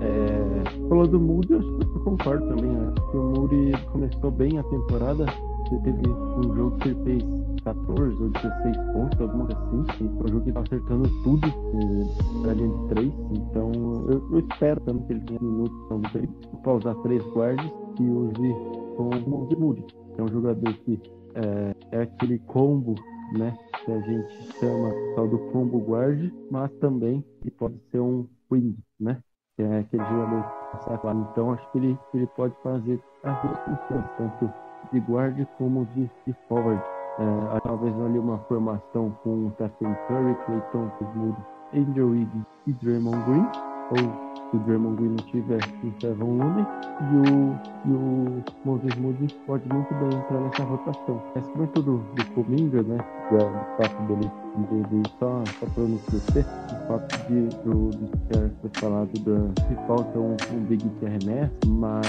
É, falou do Moody, eu concordo também. Né? O Moody começou bem a temporada, teve um jogo que ele fez 14 ou 16 pontos, alguma coisa assim. E foi um jogo que tá acertando tudo é, linha de 3. Então eu, eu espero também que ele tenha minutos também para usar três guardas e use com o Moody. É um jogador que é, é, aquele combo, né? Que a gente chama tal do combo guard, mas também que pode ser um wing, né? Que é aquele jogador que Então acho que ele, ele pode fazer as duas funções, tanto de guard como de forward. É, talvez ali uma formação com Stephen Curry, Clayton Moody, Angel Wiggins e Draymond Green, ou se o Draymond Green não tiver, o Kevin Looney e o, Moses Moody pode muito bem entrar nessa rotação. Esse comentou do, Cominga, né? Do fato dele, dele só, só para não crescer, o fato de do, do ter falado da que falta um, um Big que arremessa, mas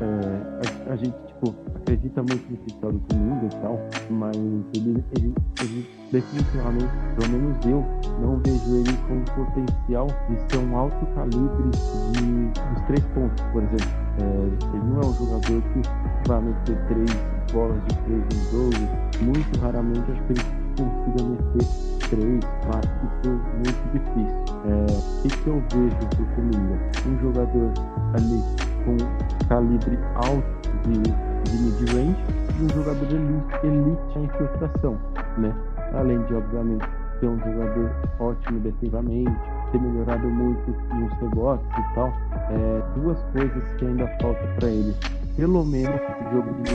é, a, a, gente tipo, acredita muito no potencial do Cominga e tal, mas ele, ele, ele definitivamente, pelo menos eu, não vejo ele com potencial de ser um alto calibre de, dos três pontos, por exemplo. É, ele não é um jogador que vai meter três bolas de três no jogo. Muito raramente acho que ele consiga meter três, quatro, isso é muito difícil. É, o que eu vejo do Cominga? Um jogador ali com calibre alto de, de mid-range e um jogador elite, elite a infiltração, né? além de, obviamente, ser um jogador ótimo defensivamente, ter melhorado muito nos rebotes e tal, é, duas coisas que ainda falta para ele. Pelo menos esse jogo de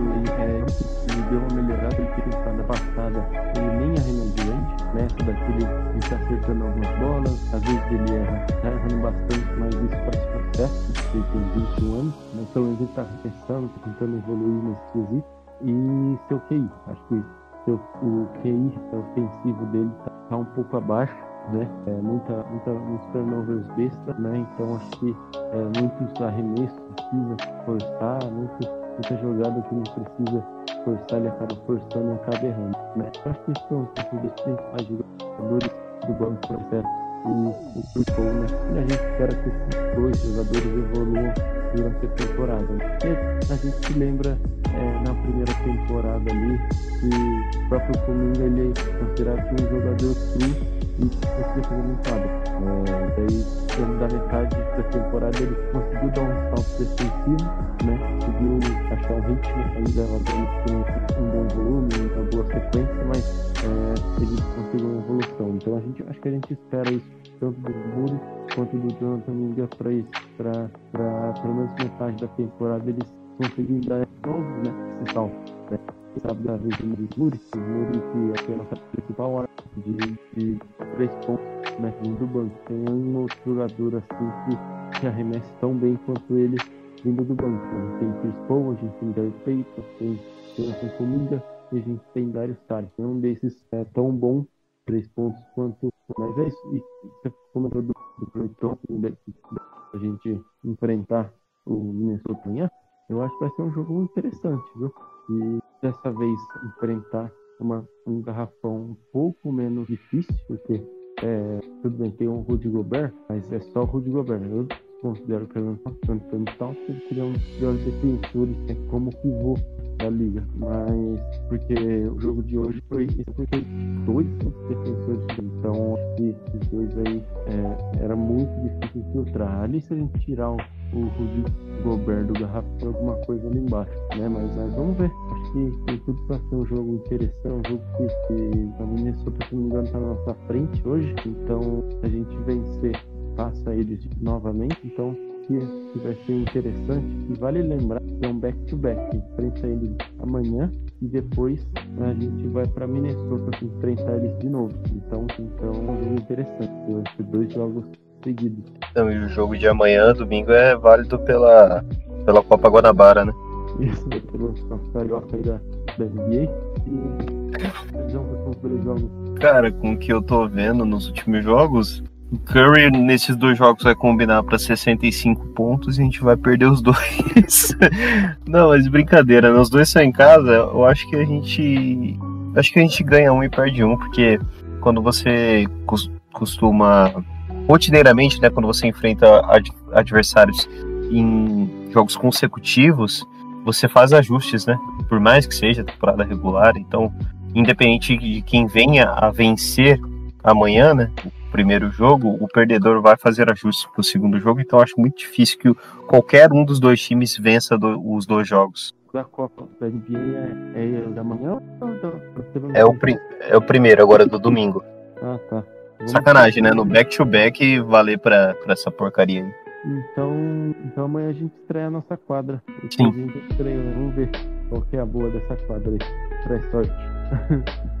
ele, é, ele deu uma melhorada, ele teve temporada passada, ele nem arremessa de range, né? Daquele de estar acertando algumas bolas, às vezes ele erra, tá errando bastante, mas isso faz processo, ele tem 21 anos, né? então ele está pensando, tá tentando evoluir nesse quesito. E seu QI, acho que seu, o QI ofensivo dele está tá um pouco abaixo, né? É, muita, muita, muitos turnovers besta, né? Então acho que é, muitos arremessos precisa forçar, muito, muita jogada que não precisa forçar, ele acaba forçando e acaba errando. Né? Acho que são os dois principais jogadores do banco processo e o Triple, né? E a gente espera que esses dois jogadores evoluam durante a temporada. Né? E a gente se lembra é, na primeira temporada ali que o próprio Cominga ele é considerado um jogador cru e conseguiu fazer um quadro. É, daí, da metade da temporada, ele conseguiu dar um salto defensivo, né? Conseguiu achar um ritmo, ainda tem um bom volume, uma boa sequência, mas é, ele conseguiu uma evolução. Então, a gente, acho que a gente espera isso tanto do Muri quanto do Jonathan Minga para isso, para pelo menos metade da temporada eles conseguirem dar novo, né? Esse salto. Né? Sabe da vez do Muri, que é a nossa principal hora de, de três pontos né, vindo do banco. Tem um outro jogador assim que, que arremessa tão bem quanto ele vindo do banco. Né? Tem Chris Paul, a gente tem Gary Payton, tem Jonathan Cominga e a gente tem Dario Saric. Um desses é tão bom três pontos quanto. Mas é isso. E você comentou do, do Clayton, a gente enfrentar o Minnesota. Eu acho que vai ser um jogo interessante, viu? E dessa vez enfrentar uma, um garrafão um pouco menos difícil, porque é, tudo bem, tem um Rudy Gobert, mas é só o Rudy Gobert. Eu considero que está cantando tal, ele seria um dos piores defensores né, como pivô da liga. Mas porque o jogo de hoje foi isso porque dois defensores, então esses dois aí é, era muito difícil filtrar. Ali se a gente tirar o, o Rudy Gobert do garrafão, alguma coisa ali embaixo, né? Mas, mas vamos ver. Acho que tem tudo para ser um jogo interessante, um jogo que, que a Minnesota, se não me engano, está na nossa frente hoje. Então, a gente vencer, passa eles novamente. Então, que, vai ser interessante. E vale lembrar que é um back-to-back. Enfrenta eles amanhã e depois a gente vai para Minnesota enfrentar eles de novo. Então, então é um jogo interessante. Ser dois jogos seguidos. Então, e o jogo de amanhã, domingo, é válido pela, pela Copa Guanabara, né? Isso, pelo Carioca da, da NBA. E. Cara, com o que eu tô vendo nos últimos jogos, o Curry nesses dois jogos vai combinar para 65 pontos e a gente vai perder os dois. Não, mas brincadeira, né? os dois são em casa, eu acho que a gente. Acho que a gente ganha um e perde um, porque quando você costuma rotineiramente, né, quando você enfrenta ad adversários em jogos consecutivos, você faz ajustes, né? Por mais que seja temporada regular, então, independente de quem venha a vencer amanhã, né, o primeiro jogo, o perdedor vai fazer ajustes para o segundo jogo, então acho muito difícil que qualquer um dos dois times vença do, os dois jogos. Da Copa da NBA é, é da manhã ou da, é, o é o primeiro, agora do domingo. Ah, tá. Sacanagem, né? No back-to-back -back, valer pra, pra essa porcaria aí. Então, então amanhã a gente estreia a nossa quadra. Sim. A gente estreia, vamos ver qual que é a boa dessa quadra aí. traz sorte.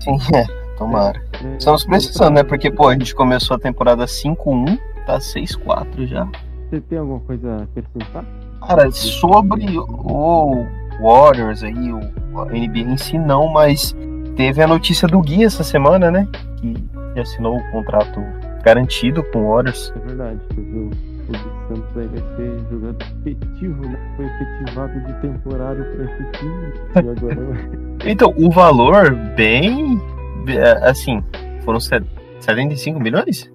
Sim, é, tomara. É, Estamos precisando, né? Porque, pô, a gente começou a temporada 5-1, tá 6-4 já. Você tem alguma coisa a acrescentar? Cara, sobre o Warriors aí, o NBA em si não, mas teve a notícia do Gui essa semana, né? Que assinou o contrato garantido com o Warriors. É verdade, o, o Santos aí vai ser jogador efetivo, né? Foi efetivado de temporário para efetivo. E agora... então, o valor bem. É, assim, foram 75 milhões?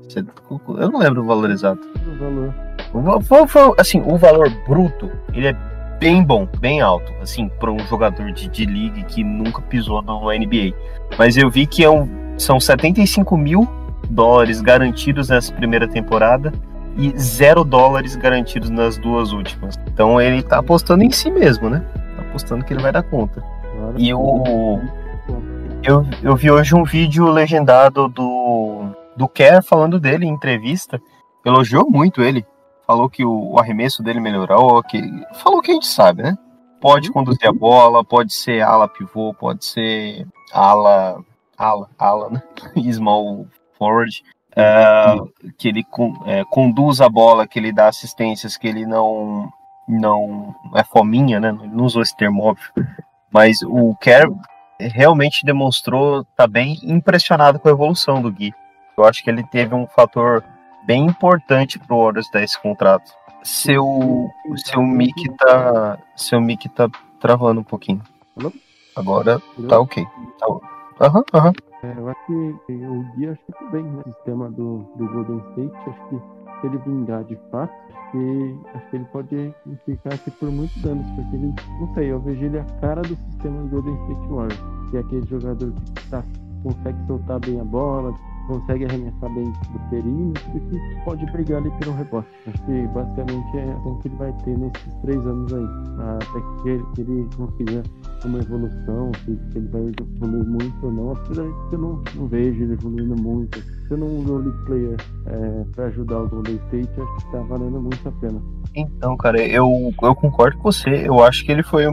Eu não lembro o valor exato. O valor. O, assim, o valor bruto, ele é bem bom, bem alto, assim, para um jogador de, de league que nunca pisou no NBA. Mas eu vi que é um, são 75 mil dólares garantidos nessa primeira temporada e zero dólares garantidos nas duas últimas. Então ele tá apostando em si mesmo, né? Tá apostando que ele vai dar conta. E o. Eu, eu vi hoje um vídeo legendado do, do Kerr falando dele em entrevista. Elogiou muito ele. Falou que o, o arremesso dele melhorou. Que, falou que a gente sabe, né? Pode conduzir a bola, pode ser ala pivô, pode ser ala. Ala, ala, né? Small forward, uh, que ele é, conduz a bola, que ele dá assistências, que ele não não é fominha, né? Não usou esse termo óbvio, mas o Kerr realmente demonstrou tá bem impressionado com a evolução do Gui. Eu acho que ele teve um fator bem importante pro Warriors dar esse contrato. Seu seu mic tá seu mic tá travando um pouquinho. Agora tá ok. Tá, aham, aham. É, eu acho que o Gui acho que bem no sistema do, do Golden State. Acho que se ele vingar de fato, acho que, acho que ele pode ficar aqui por muitos anos, porque ele, não sei, eu vejo ele a cara do sistema do Golden State Warriors, que é aquele jogador que tá, consegue soltar bem a bola, consegue arremessar bem do perímetro e que pode brigar ali pelo rebote. Acho que basicamente é o que ele vai ter nesses três anos aí, até que ele, que ele consiga uma evolução, se ele vai evoluir muito ou não, apesar de que eu não, não vejo ele evoluindo muito. Sendo um role player é, para ajudar o Golden State, acho que tá valendo muito a pena. Então, cara, eu, eu concordo com você. Eu acho que ele foi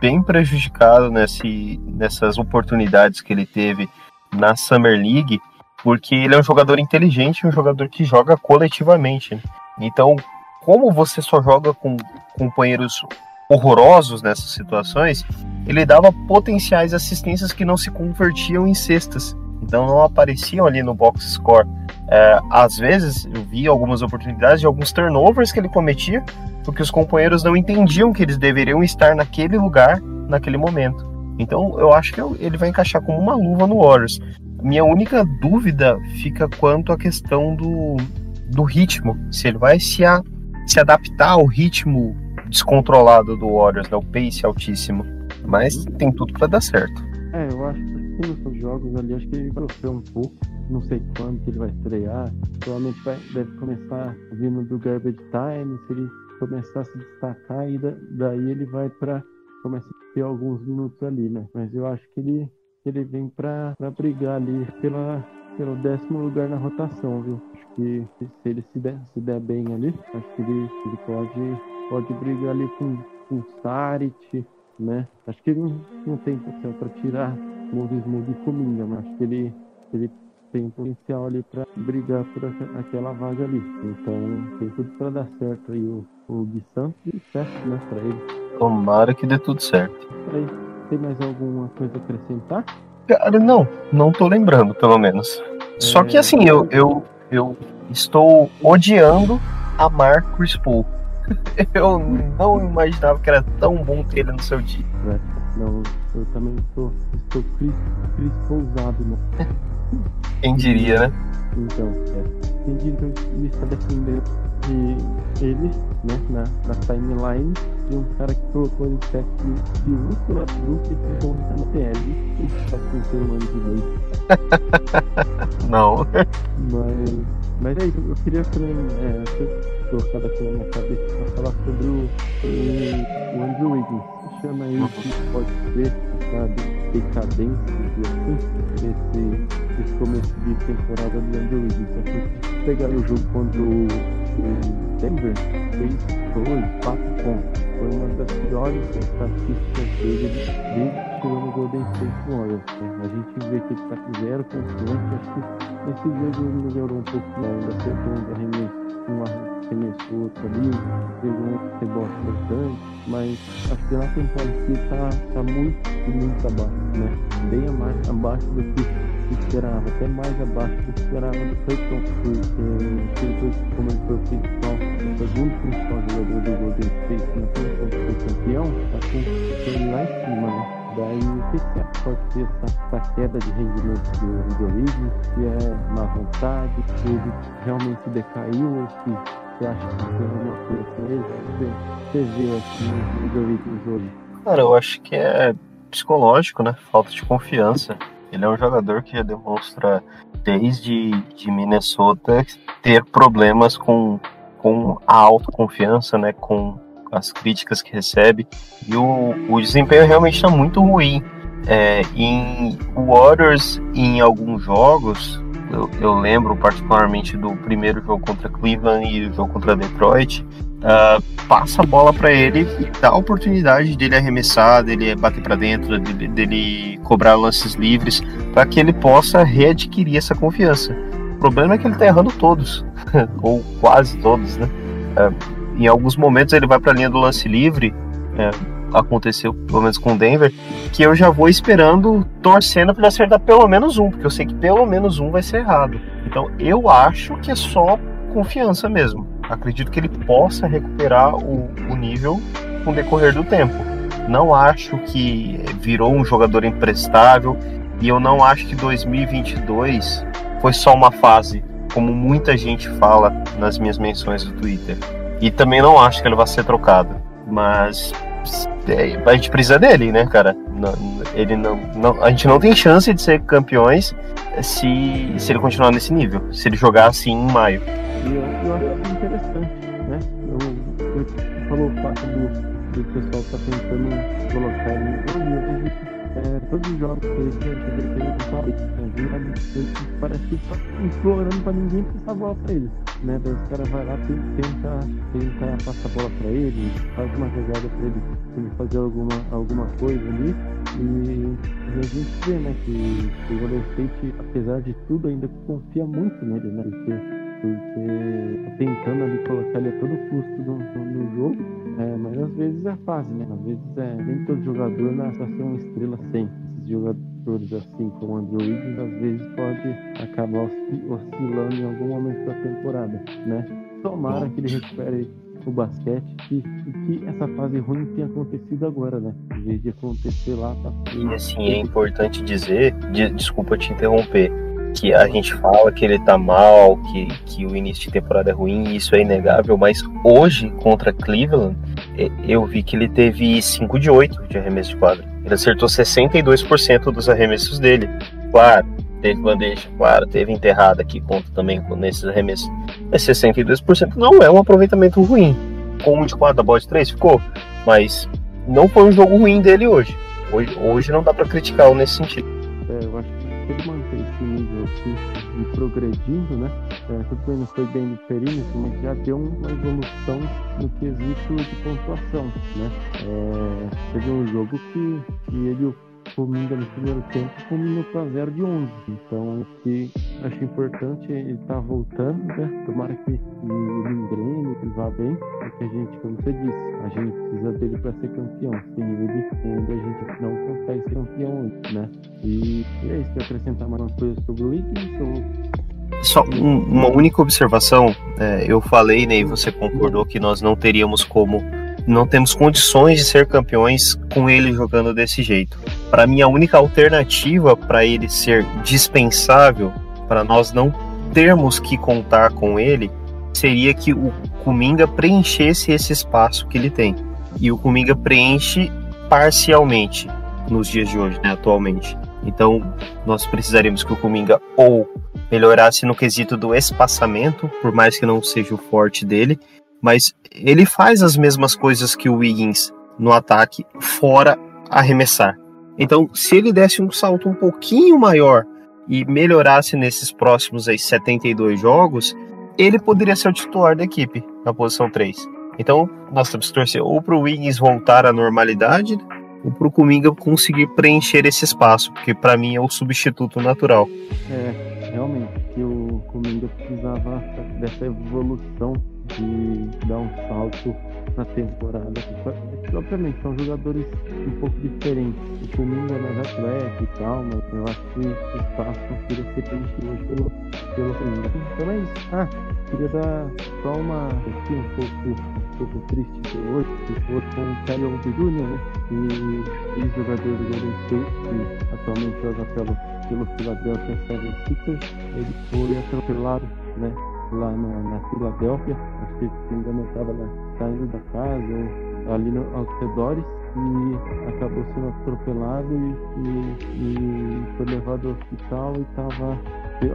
bem prejudicado nesse, nessas oportunidades que ele teve na Summer League, porque ele é um jogador inteligente, um jogador que joga coletivamente. Então, como você só joga com companheiros horrorosos nessas situações, ele dava potenciais assistências que não se convertiam em cestas. Então não apareciam ali no box score. É, às vezes eu vi algumas oportunidades de alguns turnovers que ele cometia, porque os companheiros não entendiam que eles deveriam estar naquele lugar, naquele momento. Então eu acho que ele vai encaixar como uma luva no Warriors. Minha única dúvida fica quanto à questão do, do ritmo. Se ele vai se, a, se adaptar ao ritmo descontrolado do Warriors, né? O pace altíssimo. Mas tem tudo para dar certo. É, eu acho que nos seus jogos ali, acho que ele vai sofrer um pouco. Não sei quando que ele vai estrear. Provavelmente vai, deve começar vindo do Garbage Time. Se ele começar a se destacar, e daí ele vai para começar a ter alguns minutos ali, né? Mas eu acho que ele, ele vem para brigar ali pela, pelo décimo lugar na rotação, viu? Acho que se ele se der, se der bem ali, acho que ele, ele pode pode brigar ali com, com Sarit, né? Acho que ele não, não tem potencial para tirar Moses Moody e Cominga, mas acho que ele, ele tem potencial ali para brigar por aquela vaga ali. Então tem tudo para dar certo aí o, o Gui Santos e certo, né, para ele. Tomara que dê tudo certo. Aí, tem mais alguma coisa a acrescentar? Cara, não, não tô lembrando, pelo menos. É... Só que assim, eu, eu, eu estou odiando amar Chris Paul. eu não imaginava que era tão bom ter ele no seu time. É, não, eu também estou, estou cris, cris pousado, né? Quem diria, né? Então, é. Quem diria que ele está defendendo de ele, né, na, na timeline, de um cara que colocou ele perto de, Úrsula Truque e ficou na TL. Isso tá com ser humano de dois. Não. Mas, mas é isso, eu queria também. É, colocado aqui na minha cabeça para falar sobre o, o, o Andrew Wiggins. Chama ele que pode ser essa decadência, assim, esse, esse começo de temporada do Andrew Wiggins. Se pegar o jogo contra o, Denver, fez dois, quatro pontos. Foi uma das piores estatísticas dele desde chegou no Golden State Warriors. Né? A gente vê que ele tá zero confiante. Acho que esse jogo melhorou um pouco, ainda acertou um arremesso, um arremesso outro ali, pegou um rebote importante, mas acho que na temporada em si tá, tá muito, muito abaixo, né? Bem abaixo, abaixo do que esperava, até mais abaixo do que esperava do Clayton, porque ele foi, como ele foi o principal, o segundo principal jogador do Golden State na posição de campeão, tá com ele lá em cima, né? Daí o que, que pode ser essa, essa, queda de rendimento do, do Origins, se é má vontade, se ele realmente decaiu ou se você acha que tem alguma coisa com ele? Você, você vê assim o Origins hoje? Cara, eu acho que é psicológico, né? Falta de confiança. Ele é um jogador que já demonstra, desde de Minnesota, ter problemas com, com a autoconfiança, né? Com as críticas que recebe. E o, o desempenho realmente está muito ruim. É, em Warriors, em alguns jogos, eu, eu, lembro particularmente do primeiro jogo contra Cleveland e o jogo contra Detroit, uh, passa a bola para ele e dá a oportunidade dele arremessar, dele bater para dentro, dele, dele, cobrar lances livres, para que ele possa readquirir essa confiança. O problema é que ele tá errando todos, ou quase todos, né? Uh, em alguns momentos ele vai para a linha do lance livre. Uh, aconteceu, pelo menos com o Denver, que eu já vou esperando, torcendo para acertar pelo menos um, porque eu sei que pelo menos um vai ser errado. Então eu acho que é só confiança mesmo. Acredito que ele possa recuperar o, o nível com o decorrer do tempo. Não acho que virou um jogador imprestável e eu não acho que 2022 foi só uma fase, como muita gente fala nas minhas menções do Twitter. E também não acho que ele vai ser trocado. Mas é, a gente precisa dele, né, cara? ele não, não, a gente não tem chance de ser campeões se, se ele continuar nesse nível, se ele jogar assim em maio. Eu, eu acho interessante, né? Eu, eu falou o fato do, do pessoal tá tentando colocar ele. Eu, eu, é, todos os jogos que ele tem, que ele tem, ele parece que tá implorando pra ninguém passar a bola pra ele. Né? Daí os caras vai lá tenta, tenta passar a bola pra ele, faz uma jogada pra ele, pra ele fazer alguma, alguma coisa ali. E, e a gente vê, né, que, que o Golden State, apesar de tudo, ainda confia muito nele, né? Porque porque tentando ali colocar ele a todo custo no, no, jogo, é, mas às vezes é fácil, né? Às vezes é, nem todo jogador nasce a ser uma estrela sempre. Esses jogadores assim como Andrew Wiggins às vezes pode acabar oscilando em algum momento da temporada, né? Tomara que ele recupere o basquete e, e, que essa fase ruim tenha acontecido agora, né? Em vez de acontecer lá, tá E assim, é importante dizer, de, desculpa te interromper, que a gente fala que ele tá mal, que, que o início de temporada é ruim, isso é inegável, mas hoje, contra Cleveland, eu vi que ele teve 5 de 8 de arremesso de quadra. Ele acertou 62% dos arremessos dele. Claro, teve bandeja, claro, teve enterrada aqui, conta também nesses arremessos. Mas 62% não é um aproveitamento ruim. Com um de 4 da bola de 3 ficou, mas não foi um jogo ruim dele hoje. Hoje, hoje não dá para criticá-lo nesse sentido. É, eu acho que ele mantém progredindo, né? É, tudo bem, não foi bem no perímetro, mas já deu uma evolução no quesito de pontuação, né? É, teve um jogo que, que ele Cominga no primeiro tempo combinou para 0 de 11. Então, que acho importante é ele estar tá voltando, né? Tomara que ele engrene, que vá bem, porque a gente, como você disse, a gente precisa dele para ser campeão. Sem ele, ainda a gente não consegue ser campeão né? E é isso, acrescentar mais uma coisa sobre o Wiggins ou só um, uma única observação. É, eu falei, né, e você concordou que nós não teríamos como não temos condições de ser campeões com ele jogando desse jeito. Para mim, a única alternativa para ele ser dispensável, para nós não termos que contar com ele, seria que o Kuminga preenchesse esse espaço que ele tem. E o Kuminga preenche parcialmente nos dias de hoje, né, atualmente. Então, nós precisaríamos que o Kuminga ou melhorasse no quesito do espaçamento, por mais que não seja o forte dele, mas ele faz as mesmas coisas que o Wiggins no ataque, fora arremessar. Então, se ele desse um salto um pouquinho maior e melhorasse nesses próximos aí, 72 jogos, ele poderia ser o titular da equipe na posição 3. Então, nós temos que torcer ou para o Wiggins voltar à normalidade, ou para o Cominga conseguir preencher esse espaço, porque para mim é o substituto natural. É, realmente, que o Cominga precisava dessa evolução de dar um salto na temporada. Obviamente, são jogadores um pouco diferentes. O Cominga é mais atleta e tal, mas eu acho que o espaço queria ser preenchido pelo, pelo Cominga. Então é isso. Ah, queria dar só uma aqui um pouco, um pouco triste de hoje, que foi com o Kelly Jr., né? E ex-jogador do Golden State, que atualmente joga pelo, pelo Philadelphia 76ers, ele foi atropelado, né? Lá na, na Filadélfia, acho que se não engano estava saindo da casa, ali no, aos redores, e acabou sendo atropelado e, e, e foi levado ao hospital e estava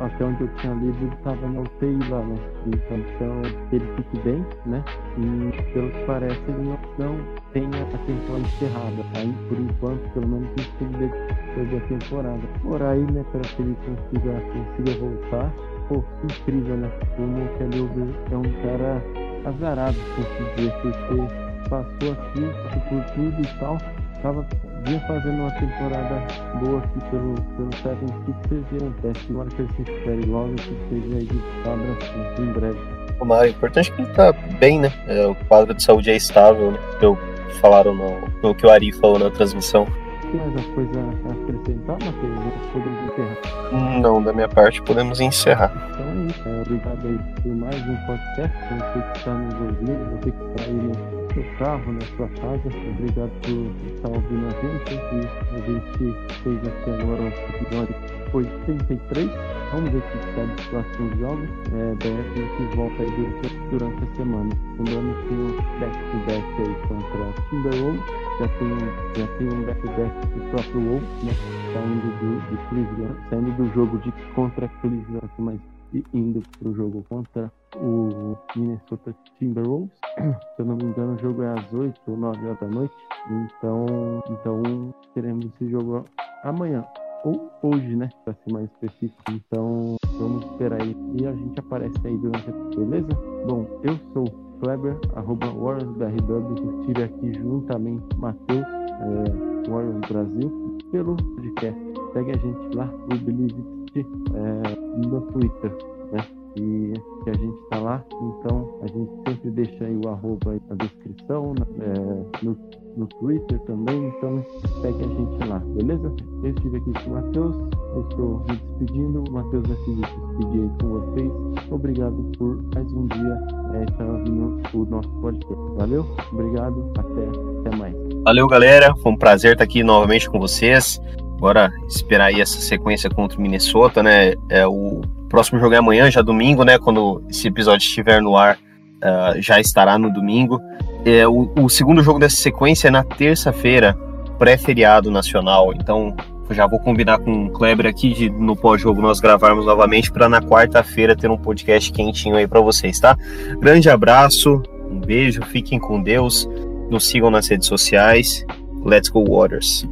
até onde eu tinha lido, ele estava na UTI lá, né? Então, então, ele fique bem, né? E pelo que parece, ele não, não tem a temporada encerrada. Aí, por enquanto, pelo menos, isso ele perder a temporada. Por aí, né, para que ele consiga, consiga voltar pô, incrível, né? Como o Kelly é um cara azarado, por dizer, porque passou aqui, por tudo e tal, tava vinha fazendo uma temporada boa aqui pelo, pelo Seven Sixers e acontece. Tomara que ele se recupere logo que seja aí de assim, em breve. O mais importante é que ele tá bem, né? É, o quadro de saúde é estável, né? Eu falaram no que o Ari falou na transmissão tem mais uma coisa a acrescentar, Matheus? Podemos encerrar? Não, da minha parte podemos encerrar. Então é isso. É, obrigado aí por mais um podcast. Você que está nos ouvindo, você que está aí no seu carro, na sua casa. Obrigado por estar ouvindo a gente. E a gente fez aqui agora o episódio 83. Vamos ver que sai dos próximos jogos. É, daí a gente volta aí durante, durante a semana. Lembrando que o back-to-back aí contra Timberwolves já tem, já tem um back-back do próprio Wolves, né? Saindo do, de Cleveland, saindo do jogo de contra Cleveland, mas indo para o jogo contra o Minnesota Timberwolves. Se eu não me engano, o jogo é às 8 ou 9 horas da noite. Então, então teremos esse jogo amanhã. Ou hoje, né? Para ser mais específico. Então, vamos esperar aí. E a gente aparece aí durante a. Beleza? Bom, eu sou Kleber, arroba WarriorsBRW, estive aqui juntamente Matheus, é, Warriors Brasil, pelo podcast. Segue a gente lá, o Believe é, no Twitter, né? E que a gente está lá, então a gente sempre deixa aí o arroba aí na descrição, é, no, no Twitter também, então segue a gente lá, beleza? Eu estive aqui com o Matheus, eu estou me despedindo, o Matheus vai se despedir aí com vocês. Obrigado por mais um dia é, estar ouvindo o nosso podcast. Valeu, obrigado, até, até mais. Valeu, galera, foi um prazer estar aqui novamente com vocês. Agora esperar aí essa sequência contra o Minnesota, né? É, o próximo jogo é amanhã, já domingo, né? Quando esse episódio estiver no ar, uh, já estará no domingo. É, o, o, segundo jogo dessa sequência é na terça-feira, pré-feriado nacional. Então, já vou combinar com o Kleber aqui de no pós-jogo nós gravarmos novamente para na quarta-feira ter um podcast quentinho aí para vocês, tá? Grande abraço, um beijo, fiquem com Deus, nos sigam nas redes sociais. Let's go Waters!